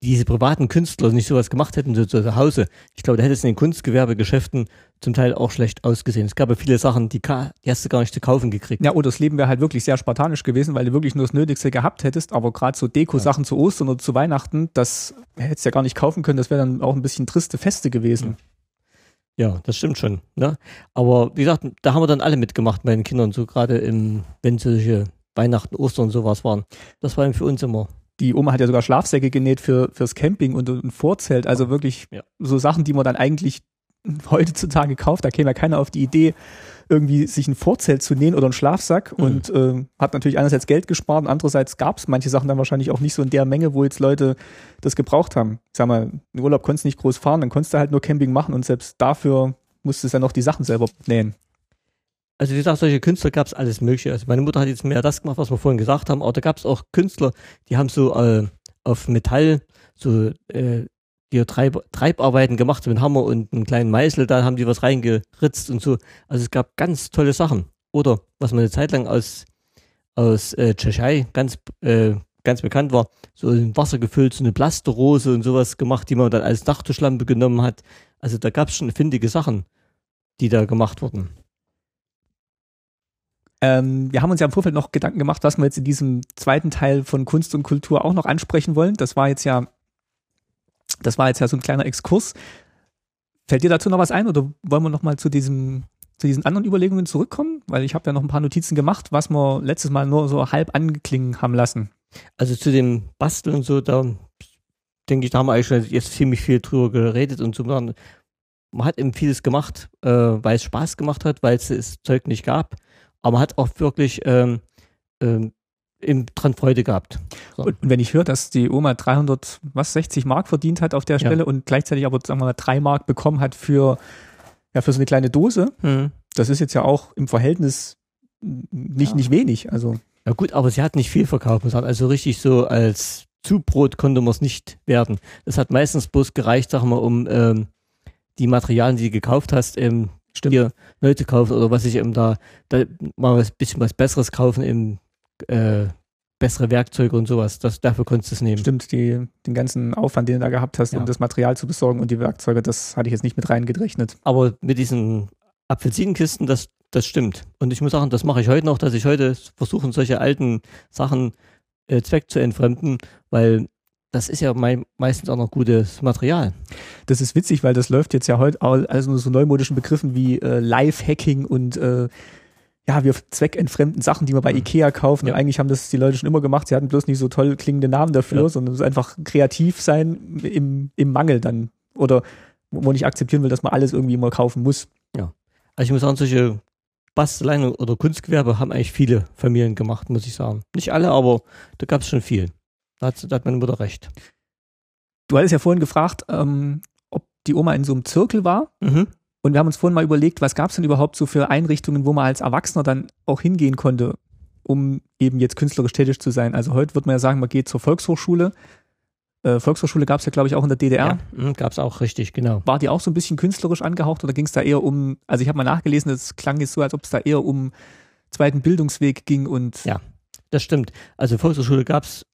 diese privaten Künstler nicht sowas gemacht hätten, so zu Hause, ich glaube, da hätte es in den Kunstgewerbegeschäften zum Teil auch schlecht ausgesehen. Es gab ja viele Sachen, die, die hast du gar nicht zu kaufen gekriegt. Ja, oder das Leben wäre halt wirklich sehr spartanisch gewesen, weil du wirklich nur das Nötigste gehabt hättest, aber gerade so Deko-Sachen zu Ostern oder zu Weihnachten, das hättest du ja gar nicht kaufen können, das wäre dann auch ein bisschen triste Feste gewesen. Ja, das stimmt schon. Ne? Aber wie gesagt, da haben wir dann alle mitgemacht bei den Kindern, so gerade im, wenn solche Weihnachten, Ostern und sowas waren. Das war eben für uns immer. Die Oma hat ja sogar Schlafsäcke genäht für, fürs Camping und ein Vorzelt, also wirklich Ja. so Sachen, die man dann eigentlich heutzutage kauft. Da käme ja keiner auf die Idee, irgendwie sich ein Vorzelt zu nähen oder einen Schlafsack Mhm. und äh, hat natürlich einerseits Geld gespart und andererseits gab es manche Sachen dann wahrscheinlich auch nicht so in der Menge, wo jetzt Leute das gebraucht haben. Ich sag mal, im Urlaub konntest du nicht groß fahren, dann konntest du halt nur Camping machen und selbst dafür musstest du dann noch die Sachen selber nähen. Also wie gesagt, solche Künstler gab es alles mögliche. Also meine Mutter hat jetzt mehr das gemacht, was wir vorhin gesagt haben, aber da gab es auch Künstler, die haben so äh, auf Metall so äh, die Treib Treibarbeiten gemacht, so mit Hammer und einem kleinen Meißel, da haben die was reingeritzt und so. Also es gab ganz tolle Sachen. Oder was man eine Zeit lang aus, aus äh, Tschechei ganz, äh, ganz bekannt war, so in Wasser gefüllt, so eine Plasterose und sowas gemacht, die man dann als Dachtischlampe genommen hat. Also da gab es schon findige Sachen, die da gemacht wurden. Ähm, wir haben uns ja im Vorfeld noch Gedanken gemacht, was wir jetzt in diesem zweiten Teil von Kunst und Kultur auch noch ansprechen wollen. Das war jetzt ja, das war jetzt ja so ein kleiner Exkurs. Fällt dir dazu noch was ein oder wollen wir noch mal zu diesem zu diesen anderen Überlegungen zurückkommen? Weil ich habe ja noch ein paar Notizen gemacht, was wir letztes Mal nur so halb angeklingen haben lassen. Also zu dem Basteln und so, da denke ich, da haben wir eigentlich schon jetzt ziemlich viel drüber geredet und so. Man man hat eben vieles gemacht, äh, weil es Spaß gemacht hat, weil es das Zeug nicht gab. Aber man hat auch wirklich ähm, ähm, dran Freude gehabt. So. Und wenn ich höre, dass die Oma 300, was, 60 Mark verdient hat auf der Ja. Stelle und gleichzeitig aber, sagen wir mal, drei Mark bekommen hat für, ja, für so eine kleine Dose, Hm. das ist jetzt ja auch im Verhältnis nicht, Ja. nicht wenig. Also, Ja gut, aber sie hat nicht viel verkauft. man sagen. Also richtig so als Zubrot konnte man es nicht werden. Das hat meistens bloß gereicht, sagen wir, um ähm, die Materialien, die du gekauft hast, ähm, Stimmt. neu zu kaufen oder was ich eben da, da mal ein bisschen was Besseres kaufen, eben äh, bessere Werkzeuge und sowas. Das, dafür konntest du es nehmen. Stimmt, die, den ganzen Aufwand, den du da gehabt hast, Ja. um das Material zu besorgen und die Werkzeuge, das hatte ich jetzt nicht mit reingedrechnet. Aber mit diesen Apfelsinenkisten, das, das stimmt. Und ich muss sagen, das mache ich heute noch, dass ich heute versuche, solche alten Sachen äh, Zweck zu entfremden, weil das ist ja mei meistens auch noch gutes Material. Das ist witzig, weil das läuft jetzt ja heute all- also nur so neumodischen Begriffen wie äh, Live-Hacking und äh, ja, wir zweckentfremden Sachen, die wir bei Mhm. Ikea kaufen. Ja. Und eigentlich haben das die Leute schon immer gemacht. Sie hatten bloß nicht so toll klingende Namen dafür, Ja. sondern es ist einfach kreativ sein im, im Mangel dann. Oder wo man nicht akzeptieren will, dass man alles irgendwie immer kaufen muss. Also ich muss sagen, solche Basteleien oder Kunstgewerbe haben eigentlich viele Familien gemacht, muss ich sagen. Nicht alle, aber da gab es schon viel. Da hat, da hat meine Mutter recht. Du hattest ja vorhin gefragt, ähm, ob die Oma in so einem Zirkel war. Mhm. Und wir haben uns vorhin mal überlegt, was gab es denn überhaupt so für Einrichtungen, wo man als Erwachsener dann auch hingehen konnte, um eben jetzt künstlerisch tätig zu sein. Also heute würde man ja sagen, man geht zur Volkshochschule. Äh, Volkshochschule gab es ja, glaube ich, auch in der DDR. Ja, mhm, gab es auch richtig, genau. War die auch so ein bisschen künstlerisch angehaucht oder ging es da eher um, also ich habe mal nachgelesen, es klang jetzt so, als ob es da eher um zweiten Bildungsweg ging und Ja. Das stimmt. Also Volkshochschule gab es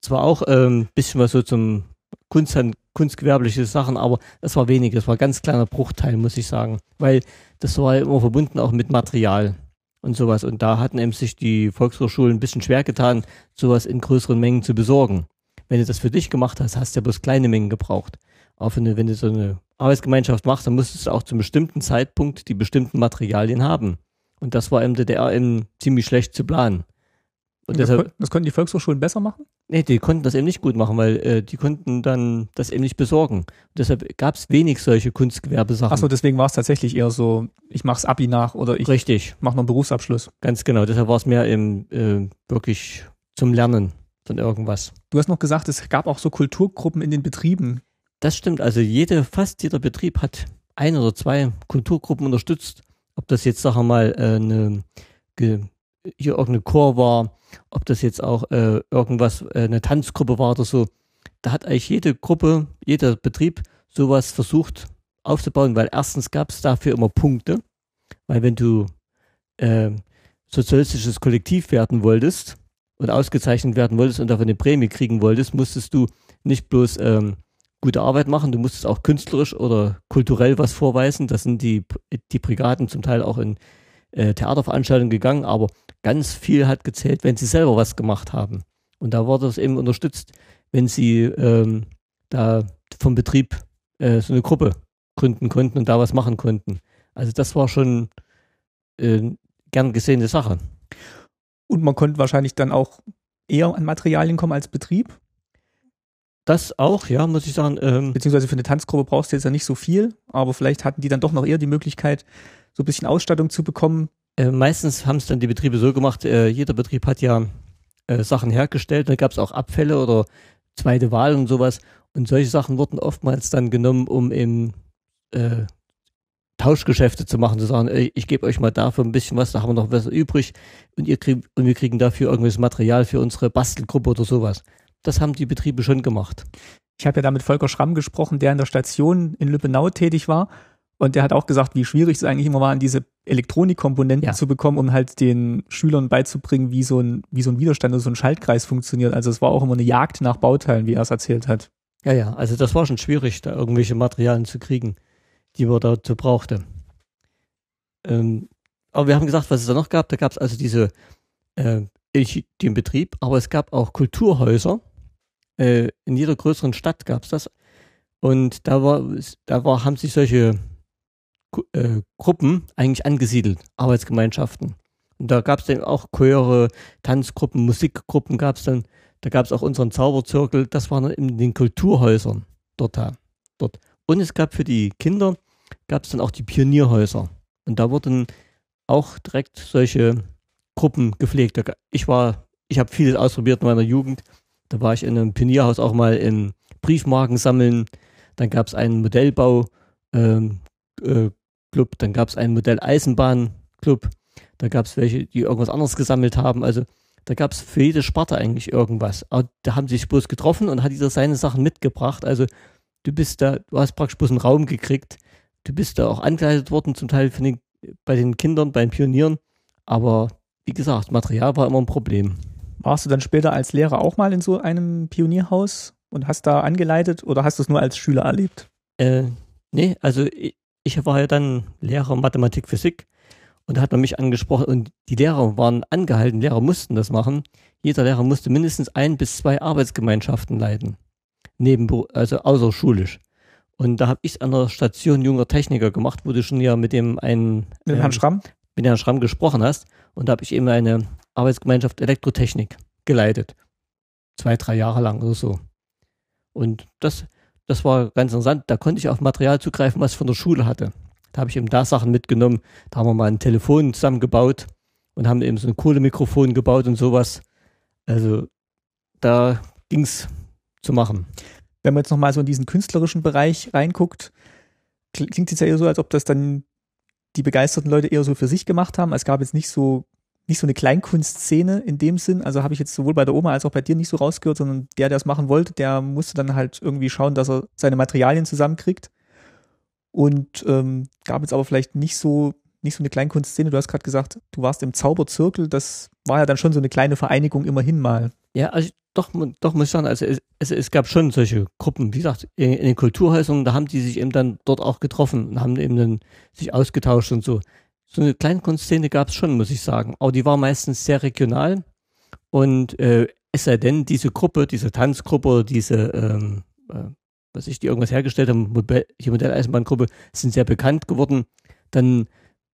zwar auch ein ähm, bisschen was so zum Kunst, kunstgewerbliche Sachen, aber das war wenig. Das war ein ganz kleiner Bruchteil, muss ich sagen. Weil das war immer verbunden auch mit Material und sowas. Und da hatten eben sich die Volkshochschulen ein bisschen schwer getan, sowas in größeren Mengen zu besorgen. Wenn du das für dich gemacht hast, hast du ja bloß kleine Mengen gebraucht. Aber wenn du, wenn du so eine Arbeitsgemeinschaft machst, dann musstest du auch zum bestimmten Zeitpunkt die bestimmten Materialien haben. Und das war im DDR eben ziemlich schlecht zu planen. Und das, deshalb, das konnten die Volkshochschulen besser machen? Nee, die konnten das eben nicht gut machen, weil äh, die konnten dann das eben nicht besorgen. Und deshalb gab es wenig solche Kunstgewerbesachen. Achso, deswegen war es tatsächlich eher so, ich mach's Abi nach oder ich Richtig, mache noch einen Berufsabschluss. ganz genau. Deshalb war es mehr im, äh, wirklich zum Lernen von irgendwas. Du hast noch gesagt, es gab auch so Kulturgruppen in den Betrieben. Das stimmt. Also jede, fast jeder Betrieb hat ein oder zwei Kulturgruppen unterstützt. Ob das jetzt, sagen wir mal, äh, eine, hier irgendeine Chor war, ob das jetzt auch äh, irgendwas, äh, eine Tanzgruppe war oder so. Da hat eigentlich jede Gruppe, jeder Betrieb sowas versucht aufzubauen, weil erstens gab es dafür immer Punkte, weil wenn du äh, sozialistisches Kollektiv werden wolltest und ausgezeichnet werden wolltest und dafür eine Prämie kriegen wolltest, musstest du nicht bloß ähm, gute Arbeit machen, du musstest auch künstlerisch oder kulturell was vorweisen. Das sind die, die Brigaden zum Teil auch in äh, Theaterveranstaltungen gegangen, aber ganz viel hat gezählt, wenn sie selber was gemacht haben. Und da wurde es eben unterstützt, wenn sie ähm, da vom Betrieb äh, so eine Gruppe gründen konnten und da was machen konnten. Also das war schon äh, gern gesehene Sache. Und man konnte wahrscheinlich dann auch eher an Materialien kommen als Betrieb? Das auch, ja, muss ich sagen. Ähm, Beziehungsweise für eine Tanzgruppe brauchst du jetzt ja nicht so viel, aber vielleicht hatten die dann doch noch eher die Möglichkeit, so ein bisschen Ausstattung zu bekommen. Äh, meistens haben es dann die Betriebe so gemacht, äh, jeder Betrieb hat ja äh, Sachen hergestellt, da gab es auch Abfälle oder zweite Wahl und sowas. Und solche Sachen wurden oftmals dann genommen, um eben äh, Tauschgeschäfte zu machen, zu sagen, ey, ich gebe euch mal dafür ein bisschen was, da haben wir noch was übrig und ihr kriegt und wir kriegen dafür irgendwelches Material für unsere Bastelgruppe oder sowas. Das haben die Betriebe schon gemacht. Ich habe ja da mit Volker Schramm gesprochen, der in der Station in Lübbenau tätig war. Und der hat auch gesagt, wie schwierig es eigentlich immer war, an diese Elektronikkomponenten ja. zu bekommen, um halt den Schülern beizubringen, wie so ein, wie so ein Widerstand oder so ein Schaltkreis funktioniert. Also es war auch immer eine Jagd nach Bauteilen, wie er es erzählt hat. Ja, ja, also das war schon schwierig, da irgendwelche Materialien zu kriegen, die man dazu brauchte. Ähm, aber wir haben gesagt, was es da noch gab. Da gab es also diese, äh, den Betrieb, aber es gab auch Kulturhäuser. Äh, in jeder größeren Stadt gab es das. Und da war, da war, haben sich solche äh, Gruppen eigentlich angesiedelt, Arbeitsgemeinschaften. Und da gab es dann auch Chöre, Tanzgruppen, Musikgruppen gab es dann. Da gab es auch unseren Zauberzirkel, das waren in den Kulturhäusern dort. dort. Und es gab für die Kinder, gab es dann auch die Pionierhäuser. Und da wurden auch direkt solche Gruppen gepflegt. Ich war, ich habe vieles ausprobiert in meiner Jugend. Da war ich in einem Pionierhaus auch mal in Briefmarken sammeln. Dann gab es einen Modellbau ähm, äh, Club, dann gab es einen Modell Eisenbahn-Club, da gab es welche, die irgendwas anderes gesammelt haben. Also da gab es für jede Sparte eigentlich irgendwas. Aber da haben sie sich bloß getroffen und hat jeder seine Sachen mitgebracht. Also du bist da, du hast praktisch bloß einen Raum gekriegt. Du bist da auch angeleitet worden, zum Teil den, bei den Kindern, bei den Pionieren. Aber wie gesagt, Material war immer ein Problem. Warst du dann später als Lehrer auch mal in so einem Pionierhaus und hast da angeleitet oder hast du es nur als Schüler erlebt? Äh, nee, also ich, ich war ja dann Lehrer Mathematik, Physik und da hat man mich angesprochen und die Lehrer waren angehalten, Lehrer mussten das machen. Jeder Lehrer musste mindestens ein bis zwei Arbeitsgemeinschaften leiten, neben, also außerschulisch. Und da habe ich an der Station junger Techniker gemacht, wo du schon ja mit dem einen mit dem ähm, Herrn Schramm mit Herrn Schramm gesprochen hast. Und da habe ich eben eine Arbeitsgemeinschaft Elektrotechnik geleitet. Zwei, drei Jahre lang oder so. Und das, das war ganz interessant. Da konnte ich auf Material zugreifen, was ich von der Schule hatte. Da habe ich eben da Sachen mitgenommen. Da haben wir mal ein Telefon zusammengebaut und haben eben so ein Kohlemikrofon gebaut und sowas. Also da ging es zu machen. Wenn man jetzt nochmal so in diesen künstlerischen Bereich reinguckt, klingt es ja eher so, als ob das dann die begeisterten Leute eher so für sich gemacht haben. Es gab jetzt nicht so nicht so eine Kleinkunstszene in dem Sinn. Also habe ich jetzt sowohl bei der Oma als auch bei dir nicht so rausgehört, sondern der, der es machen wollte, der musste dann halt irgendwie schauen, dass er seine Materialien zusammenkriegt. Und ähm, gab jetzt aber vielleicht nicht so nicht so eine Kleinkunstszene. Du hast gerade gesagt, du warst im Zauberzirkel. Das war ja dann schon so eine kleine Vereinigung immerhin mal. Ja, also doch, doch muss ich sagen, also es, es, es gab schon solche Gruppen, wie gesagt, in, in, den Kulturhäusern, da haben die sich eben dann dort auch getroffen und haben eben dann sich ausgetauscht und so so eine Kleinkunstszene gab es schon, muss ich sagen. Aber die war meistens sehr regional. Und äh, es sei denn, diese Gruppe, diese Tanzgruppe, diese, ähm, äh, was ich, die irgendwas hergestellt haben, die Modelleisenbahngruppe, sind sehr bekannt geworden. Dann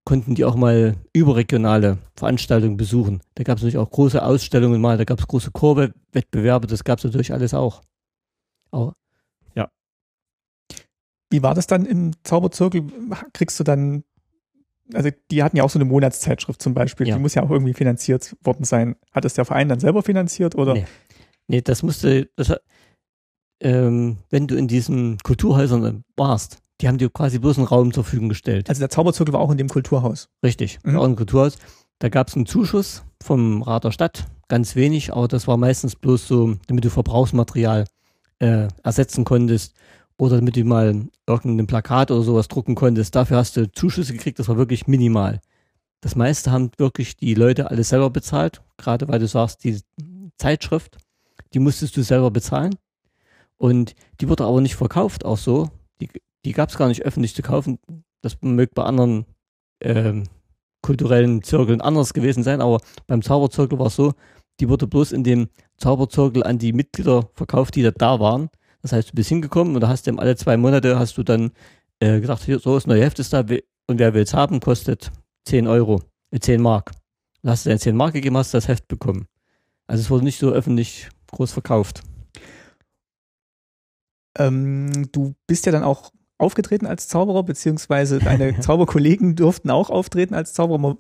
konnten die auch mal überregionale Veranstaltungen besuchen. Da gab es natürlich auch große Ausstellungen mal, da gab es große Chorwettbewerbe, das gab es natürlich alles auch. Aber, ja. Wie war das dann im Zauberzirkel? Kriegst du dann also die hatten ja auch so eine Monatszeitschrift zum Beispiel, ja. die muss ja auch irgendwie finanziert worden sein. Hat das der Verein dann selber finanziert oder? Nee, nee das musste, das, ähm, wenn du in diesen Kulturhäusern warst, Die haben dir quasi bloß einen Raum zur Verfügung gestellt. Also der Zauberzirkel war auch in dem Kulturhaus. Richtig, Mhm. auch ein Kulturhaus. Da gab es einen Zuschuss vom Rat der Stadt, ganz wenig, aber das war meistens bloß so, damit du Verbrauchsmaterial äh, ersetzen konntest oder damit du mal irgendein Plakat oder sowas drucken konntest. Dafür hast du Zuschüsse gekriegt, das war wirklich minimal. Das meiste haben wirklich die Leute alles selber bezahlt, gerade weil du sagst, die Zeitschrift, die musstest du selber bezahlen. Und die wurde aber nicht verkauft, auch so. Die, die gab es gar nicht öffentlich zu kaufen. Das mögt bei anderen ähm, kulturellen Zirkeln anders gewesen sein, aber beim Zauberzirkel war es so, die wurde bloß in dem Zauberzirkel an die Mitglieder verkauft, die da, da waren. Das heißt, du bist hingekommen und da hast du alle zwei Monate hast du dann äh, gesagt, hier, so das neue Heft ist da und wer will es haben, kostet 10 Euro, äh, 10 Mark. Dann hast du dann 10 Mark gegeben, hast das Heft bekommen. Also es wurde nicht so öffentlich groß verkauft. Ähm, du bist ja dann auch aufgetreten als Zauberer, beziehungsweise deine Zauberkollegen durften auch auftreten als Zauberer.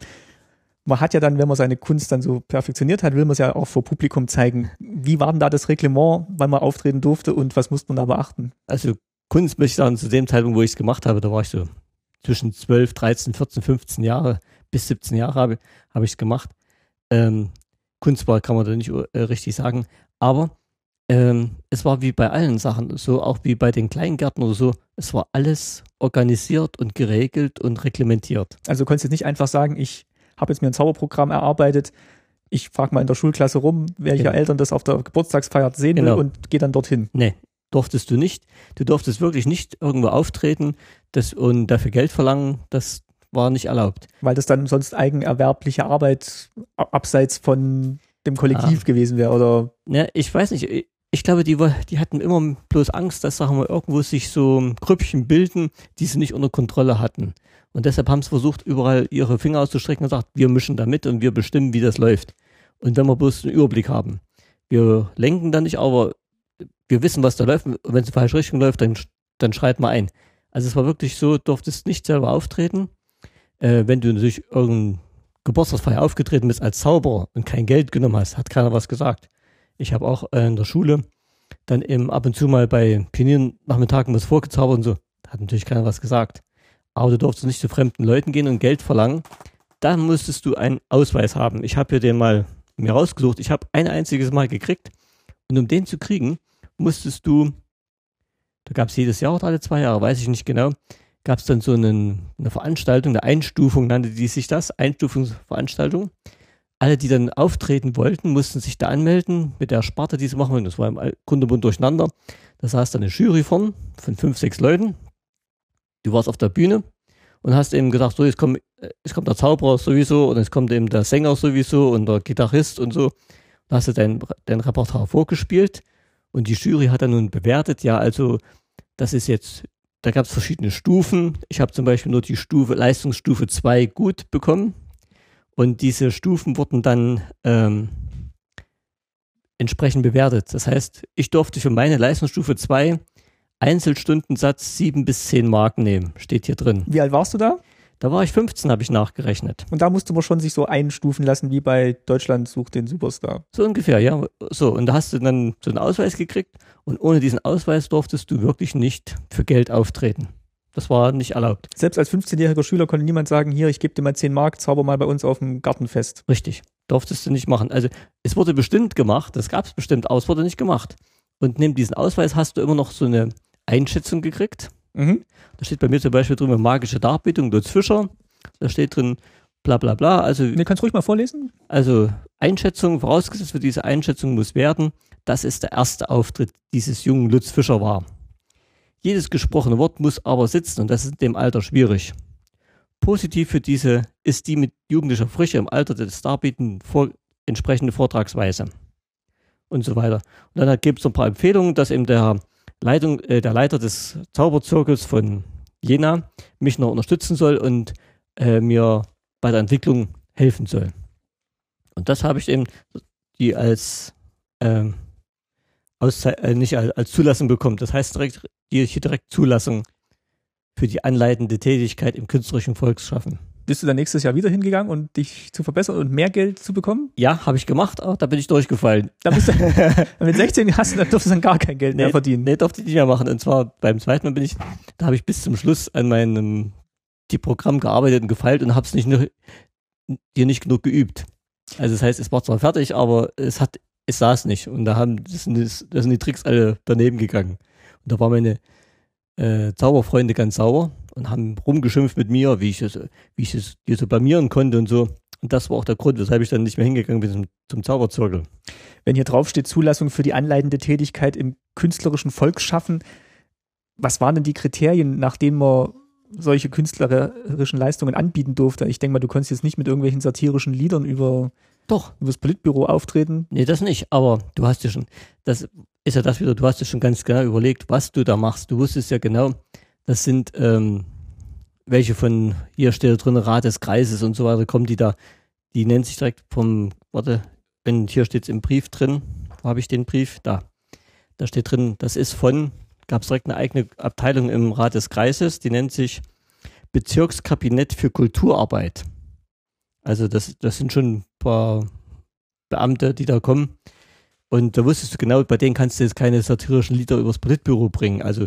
Man, hat ja dann, wenn man seine Kunst dann so perfektioniert hat, will man es ja auch vor Publikum zeigen. Wie war denn da das Reglement, wann man auftreten durfte und was musste man da beachten? Also Kunst möchte ich sagen, zu dem Zeitpunkt, wo ich es gemacht habe, da war ich so zwischen 12, 13, 14, 15 Jahre bis 17 Jahre habe, habe ich es gemacht. Ähm, Kunst war, kann man da nicht äh, richtig sagen. Aber ähm, es war wie bei allen Sachen, so auch wie bei den Kleingärten oder so, es war alles organisiert und geregelt und reglementiert. Also du konntest jetzt nicht einfach sagen, ich habe jetzt mir ein Zauberprogramm erarbeitet, ich frage mal in der Schulklasse rum, welche Genau. Eltern das auf der Geburtstagsfeier sehen Genau. will und gehe dann dorthin. Nee, durftest du nicht. Du durftest wirklich nicht irgendwo auftreten das, und dafür Geld verlangen, das war nicht erlaubt. Weil das dann sonst eigenerwerbliche Arbeit abseits von dem Kollektiv Ah. gewesen wäre oder Ne, ich weiß nicht. Ich- glaube, die, die hatten immer bloß Angst, dass sagen wir, irgendwo sich so Grüppchen bilden, die sie nicht unter Kontrolle hatten. Und deshalb haben sie versucht, überall ihre Finger auszustrecken und gesagt, wir mischen da mit und wir bestimmen, wie das läuft. Und wenn wir bloß einen Überblick haben. Wir lenken da nicht, aber wir wissen, was da läuft. Und wenn es in die falsche Richtung läuft, dann, dann schreit mal ein. Also es war wirklich so, durftest nicht selber auftreten. Äh, wenn du natürlich irgendeine Geburtstagsfeier aufgetreten bist als Zauberer und kein Geld genommen hast, hat keiner was gesagt. Ich habe auch äh, in der Schule dann eben ab und zu mal bei Pioniernachmittagen was vorgezaubert und so. Hat natürlich keiner was gesagt. Aber du durftest nicht zu fremden Leuten gehen und Geld verlangen. Dann musstest du einen Ausweis haben. Ich habe hier den mal mir rausgesucht. Ich habe ein einziges Mal gekriegt. Und um den zu kriegen, musstest du, da gab es jedes Jahr oder alle zwei Jahre, weiß ich nicht genau, gab es dann so einen, eine Veranstaltung, eine Einstufung nannte die sich das, Einstufungsveranstaltung alle, die dann auftreten wollten, mussten sich da anmelden mit der Sparte, die sie machen wollten. Das war im Grunde bunt durcheinander. Da saß dann eine Jury von, von fünf, sechs Leuten. Du warst auf der Bühne und hast eben gesagt, so, jetzt kommt, jetzt kommt der Zauberer sowieso und jetzt kommt eben der Sänger sowieso und der Gitarrist und so. Da hast du dein, dein Repertoire vorgespielt und die Jury hat dann nun bewertet, ja, also das ist jetzt, da gab es verschiedene Stufen. Ich habe zum Beispiel nur die Stufe, Leistungsstufe 2 gut bekommen. Und diese Stufen wurden dann ähm, entsprechend bewertet. Das heißt, ich durfte für meine Leistungsstufe 2 Einzelstundensatz 7 bis 10 Mark nehmen. Steht hier drin. wie alt warst du da? Da war ich 15, habe ich nachgerechnet. Und da musste man schon sich so einstufen lassen, wie bei Deutschland sucht den Superstar. So ungefähr, ja. So, und da hast du dann so einen Ausweis gekriegt und ohne diesen Ausweis durftest du wirklich nicht für Geld auftreten. Das war nicht erlaubt. Selbst als 15-jähriger Schüler konnte niemand sagen, hier, ich gebe dir mal 10 Mark, zauber mal bei uns auf dem Gartenfest. Richtig. Durftest du nicht machen. Also es wurde bestimmt gemacht, das gab es bestimmt, aber es wurde nicht gemacht. Und neben diesen Ausweis hast du immer noch so eine Einschätzung gekriegt. Mhm. Da steht bei mir zum Beispiel drin, magische Darbietung, Lutz Fischer. Da steht drin, bla bla bla. Also, Ne, kannst ruhig mal vorlesen? also Einschätzung, vorausgesetzt für diese Einschätzung muss werden, dass es der erste Auftritt dieses jungen Lutz Fischer war. Jedes gesprochene Wort muss aber sitzen und das ist in dem Alter schwierig. Positiv für diese ist die mit jugendlicher Frische im Alter des Darbieten vor, entsprechende Vortragsweise und so weiter. Und dann gibt es ein paar Empfehlungen, dass eben der, Leitung, äh, der Leiter des Zauberzirkels von Jena mich noch unterstützen soll und äh, mir bei der Entwicklung helfen soll. Und das habe ich eben die als ähm, Auszei äh, nicht als, als Zulassung bekommen. Das heißt direkt, die hier direkt Zulassung für die anleitende Tätigkeit im künstlerischen Volksschaffen. Bist du dann nächstes Jahr wieder hingegangen und dich zu verbessern und mehr Geld zu bekommen? Ja, habe ich gemacht, aber da bin ich durchgefallen. Da bist du, mit 16 hast du, dann durftest du dann gar kein Geld mehr verdienen. Nee, durfte ich nicht mehr machen. Und zwar beim zweiten Mal bin ich, da habe ich bis zum Schluss an meinem die Programm gearbeitet und gefeilt und habe es nicht nur, hier nicht genug geübt. Also das heißt, es war zwar fertig, aber es hat, es saß nicht. Und da haben, das sind, das sind die Tricks alle daneben gegangen. Und da war meine äh, Zauberfreunde ganz sauer und haben rumgeschimpft mit mir, wie ich es, wie ich es hier so blamieren konnte und so. Und das war auch der Grund, weshalb ich dann nicht mehr hingegangen bin zum, zum Zauberzirkel. Wenn hier drauf steht Zulassung für die anleitende Tätigkeit im künstlerischen Volksschaffen, was waren denn die Kriterien, nach denen man solche künstlerischen Leistungen anbieten durfte? Ich denke mal, du konntest jetzt nicht mit irgendwelchen satirischen Liedern über Doch. übers Politbüro auftreten. Nee, das nicht, aber du hast ja schon, das ist ja das wieder, du hast ja schon ganz genau überlegt, was du da machst. Du wusstest ja genau, das sind ähm, welche von, hier steht drin, Rat des Kreises und so weiter, kommen die da, die nennt sich direkt vom, warte, wenn hier steht es im Brief drin, wo habe ich den Brief? Da. Da steht drin, das ist von, gab es direkt eine eigene Abteilung im Rat des Kreises, die nennt sich Bezirkskabinett für Kulturarbeit. Also das, das sind schon paar Beamte, die da kommen. Und da wusstest du genau, bei denen kannst du jetzt keine satirischen Lieder übers Politbüro bringen. Also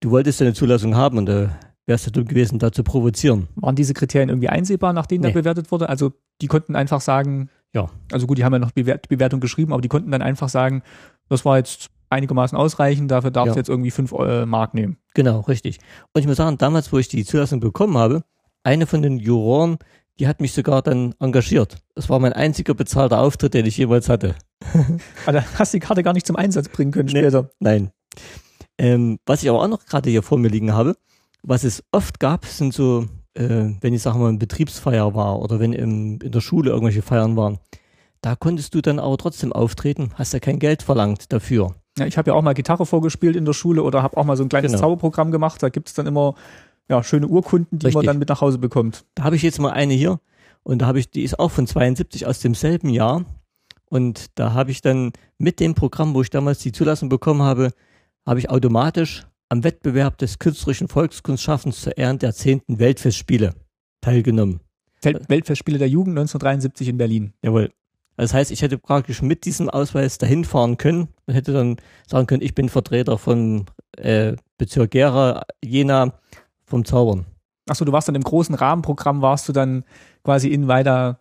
du wolltest eine Zulassung haben und da wärst du dumm gewesen, da zu provozieren. Waren diese Kriterien irgendwie einsehbar, nach denen Nee. da bewertet wurde? Also die konnten einfach sagen, Ja. also gut, die haben ja noch Bewert Bewertung geschrieben, aber die konnten dann einfach sagen, das war jetzt einigermaßen ausreichend, dafür darfst Ja. du jetzt irgendwie fünf äh, Mark nehmen. Genau, richtig. Und ich muss sagen, damals, wo ich die Zulassung bekommen habe, eine von den Juroren, die hat mich sogar dann engagiert. Das war mein einziger bezahlter Auftritt, den ich jemals hatte. Also hast du die Karte gar nicht zum Einsatz bringen können Nee. später. Nein. Ähm, was ich aber auch noch gerade hier vor mir liegen habe, was es oft gab, sind so, äh, wenn ich sage mal, eine Betriebsfeier war oder wenn im, in der Schule irgendwelche Feiern waren. Da konntest du dann aber trotzdem auftreten, hast ja kein Geld verlangt dafür. Ja, ich habe ja auch mal Gitarre vorgespielt in der Schule oder habe auch mal so ein kleines Genau. Zauberprogramm gemacht. Da gibt es dann immer ja, schöne Urkunden, die man Richtig. dann mit nach Hause bekommt. Da habe ich jetzt mal eine hier und da habe ich, die ist auch von 72 aus demselben Jahr. Und da habe ich dann mit dem Programm, wo ich damals die Zulassung bekommen habe, habe ich automatisch am Wettbewerb des künstlerischen Volkskunstschaffens zur Ehren der 10. Weltfestspiele teilgenommen. Weltfestspiele der Jugend 1973 in Berlin. Jawohl. Das heißt, ich hätte praktisch mit diesem Ausweis dahin fahren können und hätte dann sagen können, ich bin Vertreter von äh, Bezirk Gera, Jena, vom Zaubern. Achso, du warst dann im großen Rahmenprogramm, warst du dann quasi in Weida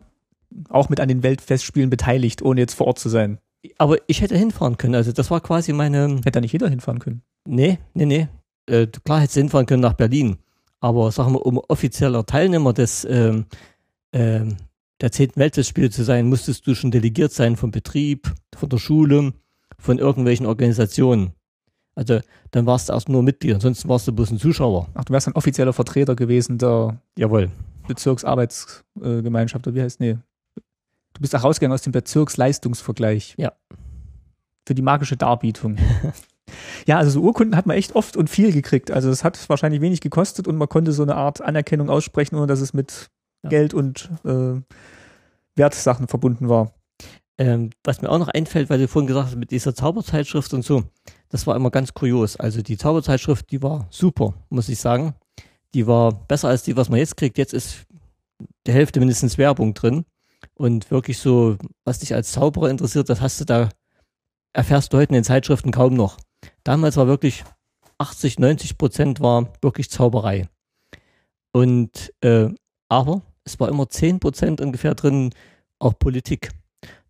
auch mit an den Weltfestspielen beteiligt, ohne jetzt vor Ort zu sein. Aber ich hätte hinfahren können. Also das war quasi meine, Hätte da nicht jeder hinfahren können. Nee, nee, nee. Äh, klar hättest du hinfahren können nach Berlin. Aber sagen wir, um offizieller Teilnehmer des, ähm, ähm, der 10. Weltfestspiele zu sein, musstest du schon delegiert sein vom Betrieb, von der Schule, von irgendwelchen Organisationen. Also dann warst du erst nur Mitglied, ansonsten warst du bloß ein Zuschauer. Ach, du wärst ein offizieller Vertreter gewesen der Jawohl. Bezirksarbeitsgemeinschaft, oder wie heißt, nee. Du bist auch rausgegangen aus dem Bezirksleistungsvergleich. Ja. Für die magische Darbietung. ja, also so Urkunden hat man echt oft und viel gekriegt. Also es hat wahrscheinlich wenig gekostet und man konnte so eine Art Anerkennung aussprechen, ohne dass es mit Ja. Geld und äh, Wertsachen verbunden war. Ähm, was mir auch noch einfällt, weil du vorhin gesagt hast, mit dieser Zauberzeitschrift und so, das war immer ganz kurios. Also die Zauberzeitschrift, die war super, muss ich sagen. Die war besser als die, was man jetzt kriegt. Jetzt ist die Hälfte mindestens Werbung drin. Und wirklich so, was dich als Zauberer interessiert, das hast du da, erfährst du heute in den Zeitschriften kaum noch. Damals war wirklich 80, 90 Prozent war wirklich Zauberei. Und, äh, aber es war immer 10 Prozent ungefähr drin, auch Politik.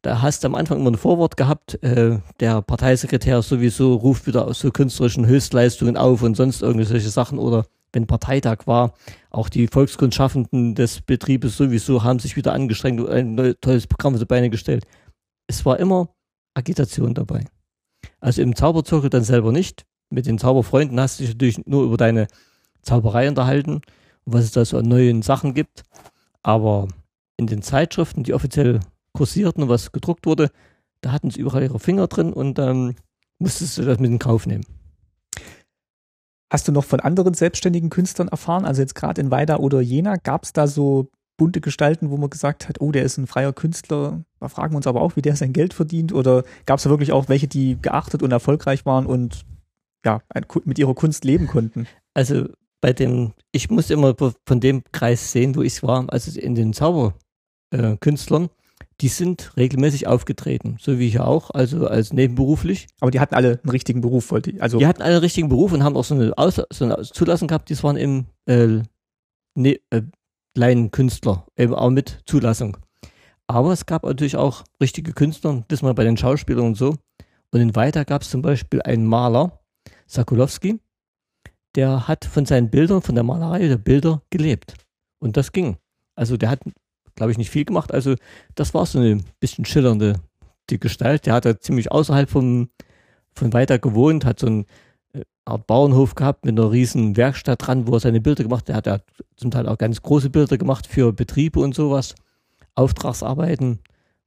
Da hast du am Anfang immer ein Vorwort gehabt, äh, der Parteisekretär sowieso ruft wieder aus so künstlerischen Höchstleistungen auf und sonst irgendwelche Sachen oder wenn Parteitag war, auch die Volkskunstschaffenden des Betriebes sowieso haben sich wieder angestrengt und ein tolles Programm auf die Beine gestellt. Es war immer Agitation dabei. Also im Zauberzirkel dann selber nicht. Mit den Zauberfreunden hast du dich natürlich nur über deine Zauberei unterhalten und was es da so an neuen Sachen gibt. Aber in den Zeitschriften, die offiziell kursierten und was gedruckt wurde, da hatten sie überall ihre Finger drin und ähm, musstest du das mit in Kauf nehmen. Hast du noch von anderen selbstständigen Künstlern erfahren? Also jetzt gerade in Weida oder Jena, gab es da so bunte Gestalten, wo man gesagt hat, oh, der ist ein freier Künstler. Da fragen wir uns aber auch, wie der sein Geld verdient. Oder gab es da wirklich auch welche, die geachtet und erfolgreich waren und ja, mit ihrer Kunst leben konnten? Also bei dem, ich muss immer von dem Kreis sehen, wo ich war, also in den Zauberkünstlern, äh, die sind regelmäßig aufgetreten, so wie ich auch, also als nebenberuflich. Aber die hatten alle einen richtigen Beruf, wollte ich. Also die hatten alle einen richtigen Beruf und haben auch so eine, Aus so eine Zulassung gehabt, die waren im äh, ne, äh, Laienkünstler, eben auch mit Zulassung. Aber es gab natürlich auch richtige Künstler, das mal bei den Schauspielern und so. Und in Weiter gab es zum Beispiel einen Maler, Sakulowski, der hat von seinen Bildern, von der Malerei der Bilder gelebt. Und das ging. Also der hat glaube ich, nicht viel gemacht. Also das war so eine bisschen schillernde die Gestalt. Der hat da ziemlich außerhalb vom, von weiter gewohnt, hat so einen äh, Art Bauernhof gehabt mit einer riesen Werkstatt dran, wo er seine Bilder gemacht hat. Der hat ja zum Teil auch ganz große Bilder gemacht für Betriebe und sowas, Auftragsarbeiten.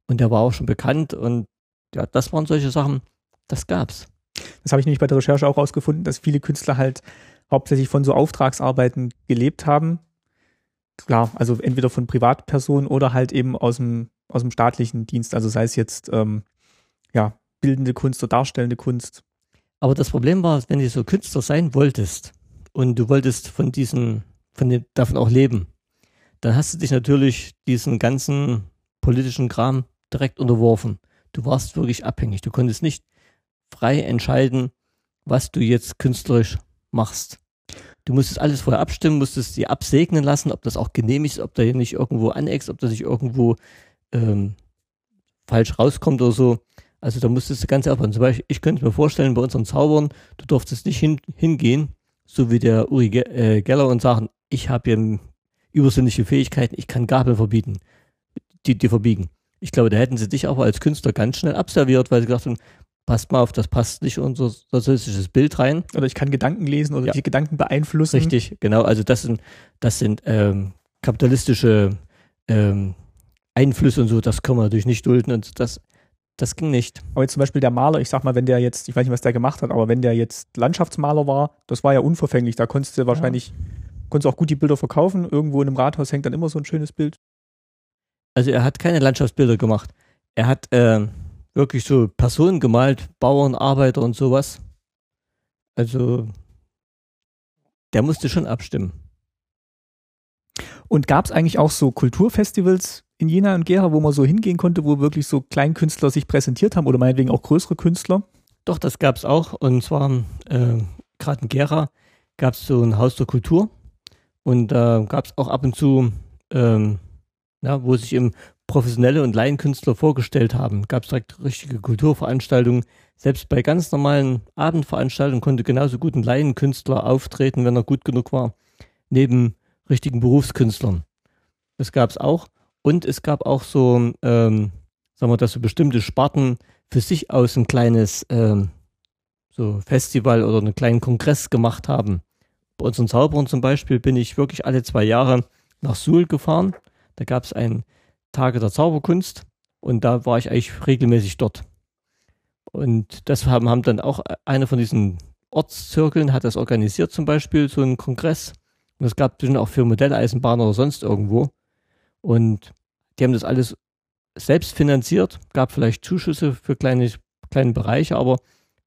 Und der war auch schon bekannt. Und ja, das waren solche Sachen, das gab's. Das habe ich nämlich bei der Recherche auch rausgefunden, dass viele Künstler halt hauptsächlich von so Auftragsarbeiten gelebt haben klar, also entweder von Privatpersonen oder halt eben aus dem, aus dem staatlichen Dienst, also sei es jetzt ähm, ja, bildende Kunst oder darstellende Kunst. Aber das Problem war, wenn du so Künstler sein wolltest und du wolltest von diesen, von den, davon auch leben, dann hast du dich natürlich diesen ganzen politischen Kram direkt unterworfen. Du warst wirklich abhängig. Du konntest nicht frei entscheiden, was du jetzt künstlerisch machst. Du musstest alles vorher abstimmen, musstest sie absegnen lassen, ob das auch genehmigt ist, ob da nicht irgendwo aneckst, ob das nicht irgendwo ähm, falsch rauskommt oder so. Also da musstest du ganz aufpassen. Zum Beispiel, ich könnte mir vorstellen, bei unseren Zaubern, du durftest nicht hin, hingehen, so wie der Uri äh, Geller und sagen, ich habe hier übersinnliche Fähigkeiten, ich kann Gabel verbieten, die, die verbiegen. Ich glaube, da hätten sie dich aber als Künstler ganz schnell abserviert, weil sie gesagt haben, passt mal auf, das passt nicht unser sozialistisches Bild rein. Oder ich kann Gedanken lesen oder ja. die Gedanken beeinflussen. Richtig, genau. Also das sind, das sind ähm, kapitalistische ähm, Einflüsse und so, das kann man natürlich nicht dulden und das, das ging nicht. Aber jetzt zum Beispiel der Maler, ich sag mal, wenn der jetzt, ich weiß nicht, was der gemacht hat, aber wenn der jetzt Landschaftsmaler war, das war ja unverfänglich, da konntest du wahrscheinlich, ja. konntest auch gut die Bilder verkaufen. Irgendwo in einem Rathaus hängt dann immer so ein schönes Bild. Also er hat keine Landschaftsbilder gemacht. Er hat, äh, wirklich so Personen gemalt, Bauern, Arbeiter und sowas. Also der musste schon abstimmen. Und gab es eigentlich auch so Kulturfestivals in Jena und Gera, wo man so hingehen konnte, wo wirklich so Kleinkünstler sich präsentiert haben oder meinetwegen auch größere Künstler? Doch, das gab es auch. Und zwar äh, gerade in Gera gab es so ein Haus der Kultur. Und da äh, gab es auch ab und zu, ähm, ja, wo sich im professionelle und Laienkünstler vorgestellt haben. Gab es direkt richtige Kulturveranstaltungen. Selbst bei ganz normalen Abendveranstaltungen konnte genauso gut ein Laienkünstler auftreten, wenn er gut genug war, neben richtigen Berufskünstlern. Das gab es auch. Und es gab auch so, ähm, sagen wir, dass so bestimmte Sparten für sich aus ein kleines ähm, so Festival oder einen kleinen Kongress gemacht haben. Bei unseren Zauberern zum Beispiel bin ich wirklich alle zwei Jahre nach Suhl gefahren. Da gab es ein Tage der Zauberkunst und da war ich eigentlich regelmäßig dort. Und das haben, haben dann auch eine von diesen Ortszirkeln hat das organisiert, zum Beispiel so einen Kongress. Und es gab bestimmt auch für Modelleisenbahner oder sonst irgendwo. Und die haben das alles selbst finanziert, gab vielleicht Zuschüsse für kleine, kleine Bereiche, aber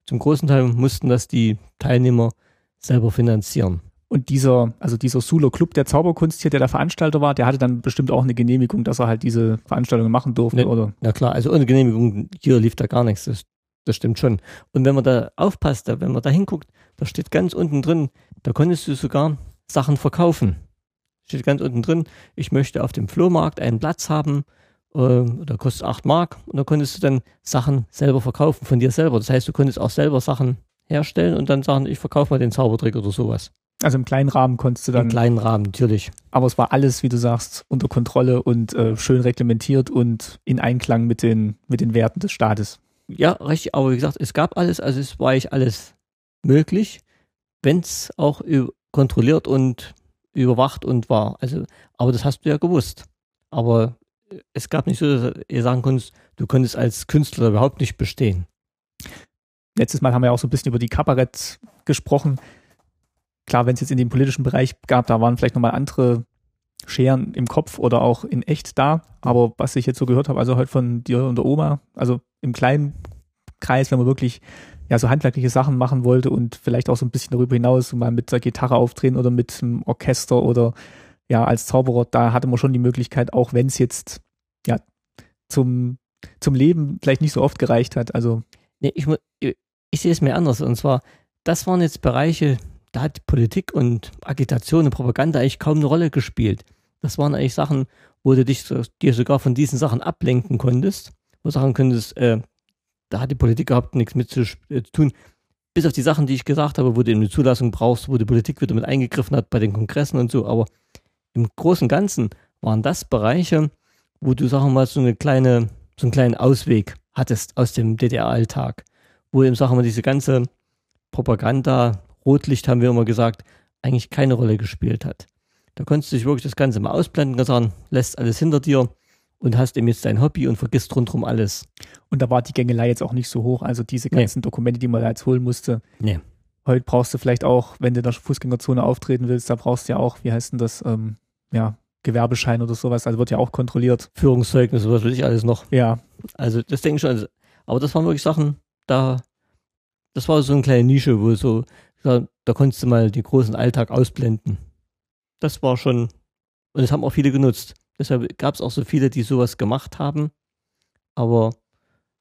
zum großen Teil mussten das die Teilnehmer selber finanzieren. Und dieser, also dieser Sulo Club der Zauberkunst hier, der der Veranstalter war, der hatte dann bestimmt auch eine Genehmigung, dass er halt diese Veranstaltungen machen durfte, ne, oder? Ja klar, also ohne Genehmigung, hier lief da gar nichts, das, das stimmt schon. Und wenn man da aufpasst, wenn man da hinguckt, da steht ganz unten drin, da konntest du sogar Sachen verkaufen. Steht ganz unten drin, ich möchte auf dem Flohmarkt einen Platz haben, äh, da kostet 8 Mark und da konntest du dann Sachen selber verkaufen von dir selber. Das heißt, du konntest auch selber Sachen herstellen und dann sagen, ich verkaufe mal den Zaubertrick oder sowas. Also im kleinen Rahmen konntest du dann. Im kleinen Rahmen, natürlich. Aber es war alles, wie du sagst, unter Kontrolle und äh, schön reglementiert und in Einklang mit den, mit den Werten des Staates. Ja, richtig. Aber wie gesagt, es gab alles, also es war eigentlich alles möglich, wenn es auch kontrolliert und überwacht und war. Also, aber das hast du ja gewusst. Aber es gab nicht so, dass ihr sagen konntest, du könntest als Künstler überhaupt nicht bestehen. Letztes Mal haben wir auch so ein bisschen über die Kabarett gesprochen klar, wenn es jetzt in dem politischen Bereich gab, da waren vielleicht nochmal andere Scheren im Kopf oder auch in echt da. Aber was ich jetzt so gehört habe, also heute von dir und der Oma, also im kleinen Kreis, wenn man wirklich ja so handwerkliche Sachen machen wollte und vielleicht auch so ein bisschen darüber hinaus so mal mit der Gitarre auftreten oder mit einem Orchester oder ja als Zauberer, da hatte man schon die Möglichkeit, auch wenn es jetzt ja zum zum Leben vielleicht nicht so oft gereicht hat. Also Nee, ich, mu- ich sehe es mir anders. Und zwar, das waren jetzt Bereiche, da hat Politik und Agitation und Propaganda eigentlich kaum eine Rolle gespielt. Das waren eigentlich Sachen, wo du dich so, dir sogar von diesen Sachen ablenken konntest, wo du sagen könntest, äh, da hat die Politik überhaupt nichts mit zu, äh, zu tun. Bis auf die Sachen, die ich gesagt habe, wo du eine Zulassung brauchst, wo die Politik wieder mit eingegriffen hat bei den Kongressen und so. Aber im Großen und Ganzen waren das Bereiche, wo du, sagen wir mal, so eine kleine, so einen kleinen Ausweg hattest aus dem DDR-Alltag, wo eben, sagen wir, diese ganze Propaganda, Rotlicht haben wir immer gesagt, eigentlich keine Rolle gespielt hat. Da konntest du dich wirklich das Ganze mal ausblenden, kannst sagen, lässt alles hinter dir und hast eben jetzt dein Hobby und vergisst rundherum alles. und da war die Gängelei jetzt auch nicht so hoch. Also diese Nee. ganzen Dokumente, die man da jetzt holen musste. Nee. Heute brauchst du vielleicht auch, wenn du in der Fußgängerzone auftreten willst, da brauchst du ja auch, wie heißt denn das, ähm, ja, Gewerbeschein oder sowas. Also wird ja auch kontrolliert. Führungszeugnis, was weiß ich alles noch. Ja, Also das denke ich schon. Also, aber das waren wirklich Sachen, da, das war so eine kleine Nische, wo so, da, da konntest du mal den großen Alltag ausblenden. Das war schon, und das haben auch viele genutzt. Deshalb gab es auch so viele, die sowas gemacht haben. Aber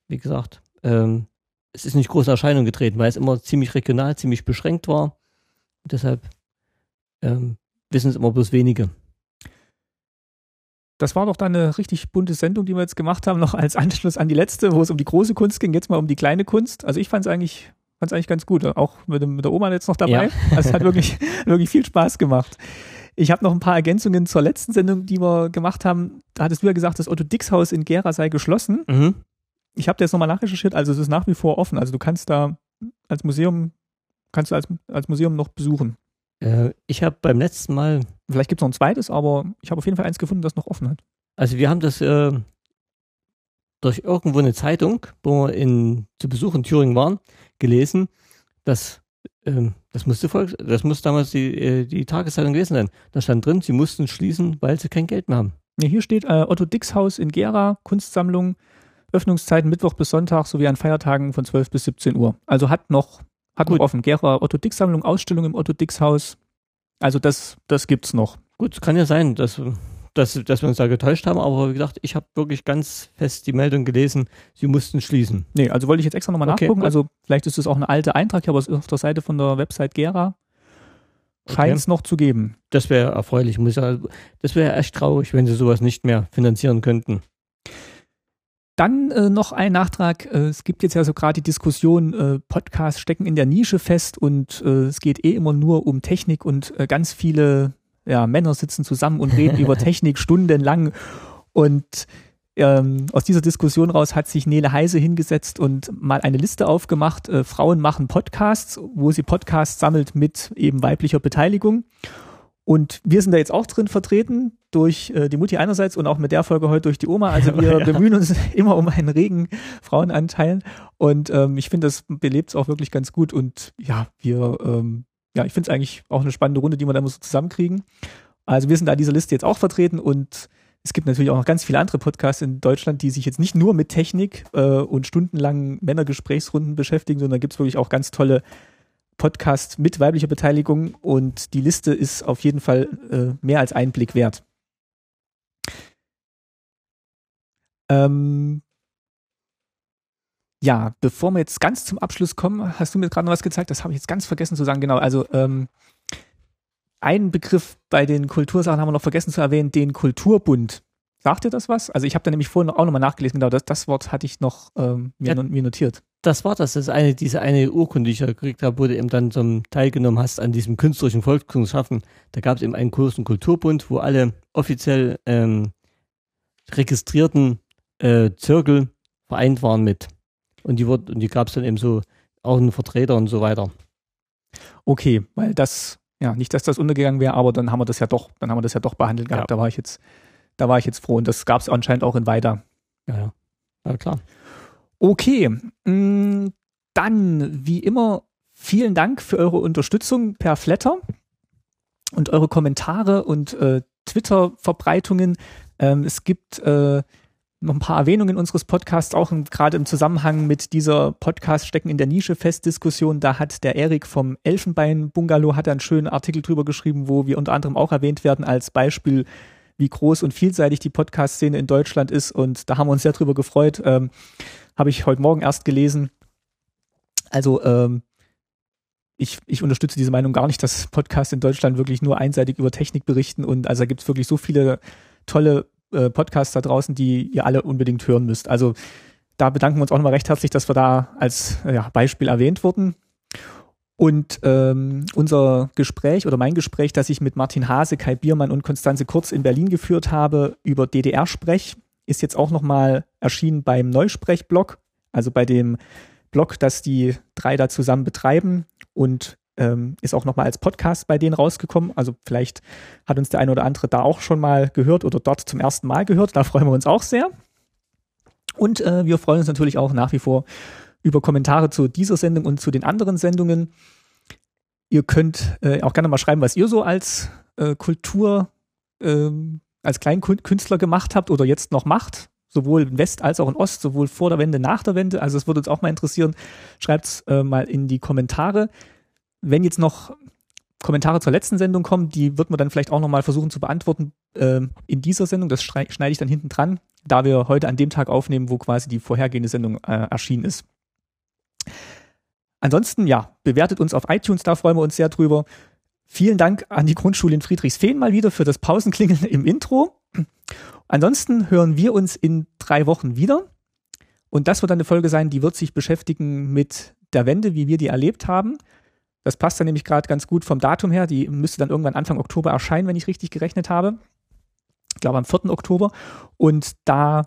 wie gesagt, ähm, es ist nicht groß in Erscheinung getreten, weil es immer ziemlich regional, ziemlich beschränkt war. Und deshalb ähm, wissen es immer bloß wenige. das war doch dann eine richtig bunte Sendung, die wir jetzt gemacht haben, noch als Anschluss an die letzte, wo es um die große Kunst ging, jetzt mal um die kleine Kunst. Also ich fand es eigentlich, fand's eigentlich ganz gut, auch mit, dem, mit der Oma jetzt noch dabei. Ja. Also es hat wirklich, wirklich viel Spaß gemacht. Ich habe noch ein paar Ergänzungen zur letzten Sendung, die wir gemacht haben. Da hattest du ja gesagt, das Otto Dix Haus in Gera sei geschlossen. Mhm. Ich habe jetzt nochmal nachrecherchiert, also es ist nach wie vor offen. Also du kannst da als Museum, kannst du als, als Museum noch besuchen. Äh, ich habe beim letzten Mal Vielleicht gibt es noch ein zweites, aber ich habe auf jeden Fall eins gefunden, das noch offen hat. Also wir haben das äh, durch irgendwo eine Zeitung, wo wir in, zu Besuch in Thüringen waren, gelesen, dass ähm, das musste Volks, das muss damals die, äh, die Tageszeitung gewesen sein. Da stand drin, sie mussten schließen, weil sie kein Geld mehr haben. Ja, hier steht äh, Otto Dix Haus in Gera, Kunstsammlung, Öffnungszeiten Mittwoch bis Sonntag sowie an Feiertagen von 12 bis 17 Uhr. Also hat noch, hat Gut. noch offen. Gera Otto Dix Sammlung, Ausstellung im Otto Dix Haus. Also das, das gibt's noch. Gut, es kann ja sein, dass, dass, dass wir uns da getäuscht haben, aber wie gesagt, ich habe wirklich ganz fest die Meldung gelesen, sie mussten schließen. Nee, also wollte ich jetzt extra nochmal Okay, nachgucken. gut. Also vielleicht ist es auch eine alte Eintrag, aber es ist auf der Seite von der Website Gera. Scheint es noch zu geben. Das wäre erfreulich, muss ich sagen. Das wäre echt traurig, wenn sie sowas nicht mehr finanzieren könnten. Dann äh, noch ein Nachtrag. Äh, es gibt jetzt ja so gerade die Diskussion, äh, Podcasts stecken in der Nische fest und äh, es geht eh immer nur um Technik und äh, ganz viele ja, Männer sitzen zusammen und reden über Technik stundenlang. Und ähm, aus dieser Diskussion raus hat sich Nele Heise hingesetzt und mal eine Liste aufgemacht. Äh, Frauen machen Podcasts, wo sie Podcasts sammelt mit eben weiblicher Beteiligung. Und wir sind da jetzt auch drin vertreten durch äh, die Mutti einerseits und auch mit der Folge heute durch die Oma. Also wir Ja. bemühen uns immer um einen regen Frauenanteil. Und ähm, ich finde, das belebt es auch wirklich ganz gut. Und ja, wir, ähm, ja, ich finde es eigentlich auch eine spannende Runde, die wir da immer so zusammenkriegen. Also wir sind da dieser Liste jetzt auch vertreten und es gibt natürlich auch noch ganz viele andere Podcasts in Deutschland, die sich jetzt nicht nur mit Technik äh, und stundenlangen Männergesprächsrunden beschäftigen, sondern da gibt es wirklich auch ganz tolle Podcasts mit weiblicher Beteiligung und die Liste ist auf jeden Fall äh, mehr als einen Blick wert. Ähm, ja, bevor wir jetzt ganz zum Abschluss kommen, hast du mir gerade noch was gezeigt, das habe ich jetzt ganz vergessen zu sagen. Genau, also ähm, einen Begriff bei den Kultursachen haben wir noch vergessen zu erwähnen, den Kulturbund. Sagt dir das was? Also ich habe da nämlich vorhin auch nochmal nachgelesen, genau, das, das Wort hatte ich noch ähm, mir, Ja. mir notiert. Das war das, das ist eine, diese eine Urkunde, die ich ja gekriegt habe, wo du eben dann zum teilgenommen hast an diesem künstlerischen Volkskunstschaffen. Da gab es eben einen großen Kulturbund, wo alle offiziell ähm, registrierten äh, Zirkel vereint waren mit. Und die, wurde- und die gab es dann eben so auch einen Vertreter und so weiter. Okay, weil das, ja, nicht, dass das untergegangen wäre, aber dann haben wir das ja doch, dann haben wir das ja doch behandelt gehabt. Ja. Da war ich jetzt, da war ich jetzt froh. Und das gab es anscheinend auch in Weida. Ja, ja. Ja, klar. Okay, mh, dann wie immer vielen Dank für eure Unterstützung per Flatter und eure Kommentare und äh, Twitter-Verbreitungen. Ähm, es gibt äh, noch ein paar Erwähnungen unseres Podcasts, auch gerade im Zusammenhang mit dieser Podcast Stecken in der Nische Fest-Diskussion. Da hat der Erik vom Elfenbein-Bungalow hat einen schönen Artikel drüber geschrieben, wo wir unter anderem auch erwähnt werden als Beispiel, wie groß und vielseitig die Podcast-Szene in Deutschland ist. Und da haben wir uns sehr drüber gefreut. Ähm, Habe ich heute Morgen erst gelesen. Also ähm, ich, ich unterstütze diese Meinung gar nicht, dass Podcasts in Deutschland wirklich nur einseitig über Technik berichten. Und also da gibt es wirklich so viele tolle äh, Podcasts da draußen, die ihr alle unbedingt hören müsst. Also da bedanken wir uns auch nochmal recht herzlich, dass wir da als ja, Beispiel erwähnt wurden. Und ähm, unser Gespräch oder mein Gespräch, das ich mit Martin Hase, Kai Biermann und Konstanze Kurz in Berlin geführt habe über DDR-Sprech, ist jetzt auch nochmal erschienen beim Neusprech-Blog, also bei dem Blog, das die drei da zusammen betreiben und ähm, ist auch nochmal als Podcast bei denen rausgekommen. Also vielleicht hat uns der eine oder andere da auch schon mal gehört oder dort zum ersten Mal gehört. Da freuen wir uns auch sehr. Und äh, wir freuen uns natürlich auch nach wie vor über Kommentare zu dieser Sendung und zu den anderen Sendungen. Ihr könnt äh, auch gerne mal schreiben, was ihr so als äh, Kultur, äh, als Kleinkünstler gemacht habt oder jetzt noch macht. Sowohl in West als auch in Ost, sowohl vor der Wende, nach der Wende. Also es würde uns auch mal interessieren. Schreibt es äh, mal in die Kommentare. Wenn jetzt noch Kommentare zur letzten Sendung kommen, die wird man dann vielleicht auch nochmal versuchen zu beantworten äh, in dieser Sendung. Das schneide ich dann hinten dran, da wir heute an dem Tag aufnehmen, wo quasi die vorhergehende Sendung äh, erschienen ist. Ansonsten, ja, bewertet uns auf iTunes, da freuen wir uns sehr drüber. Vielen Dank an die Grundschule in Friedrichsfehn mal wieder für das Pausenklingeln im Intro. Ansonsten hören wir uns in drei Wochen wieder. Und das wird dann eine Folge sein, die wird sich beschäftigen mit der Wende, wie wir die erlebt haben. Das passt dann nämlich gerade ganz gut vom Datum her. Die müsste dann irgendwann Anfang Oktober erscheinen, wenn ich richtig gerechnet habe. Ich glaube am 4. Oktober. Und da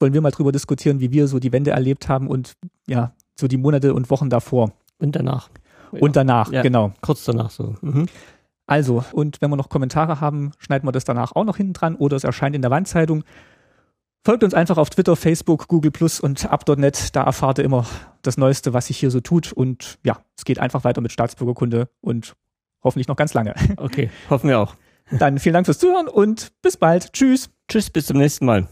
wollen wir mal drüber diskutieren, wie wir so die Wende erlebt haben und ja, so die Monate und Wochen davor. Und danach. Und danach, ja, genau. Kurz danach so. Mhm. Also, und wenn wir noch Kommentare haben, schneiden wir das danach auch noch hinten dran oder es erscheint in der Wandzeitung. Folgt uns einfach auf Twitter, Facebook, Google Plus und Up.net. Da erfahrt ihr immer das Neueste, was sich hier so tut. Und ja, es geht einfach weiter mit Staatsbürgerkunde und hoffentlich noch ganz lange. Okay, hoffen wir auch. Dann vielen Dank fürs Zuhören und bis bald. Tschüss. Tschüss, bis zum nächsten Mal.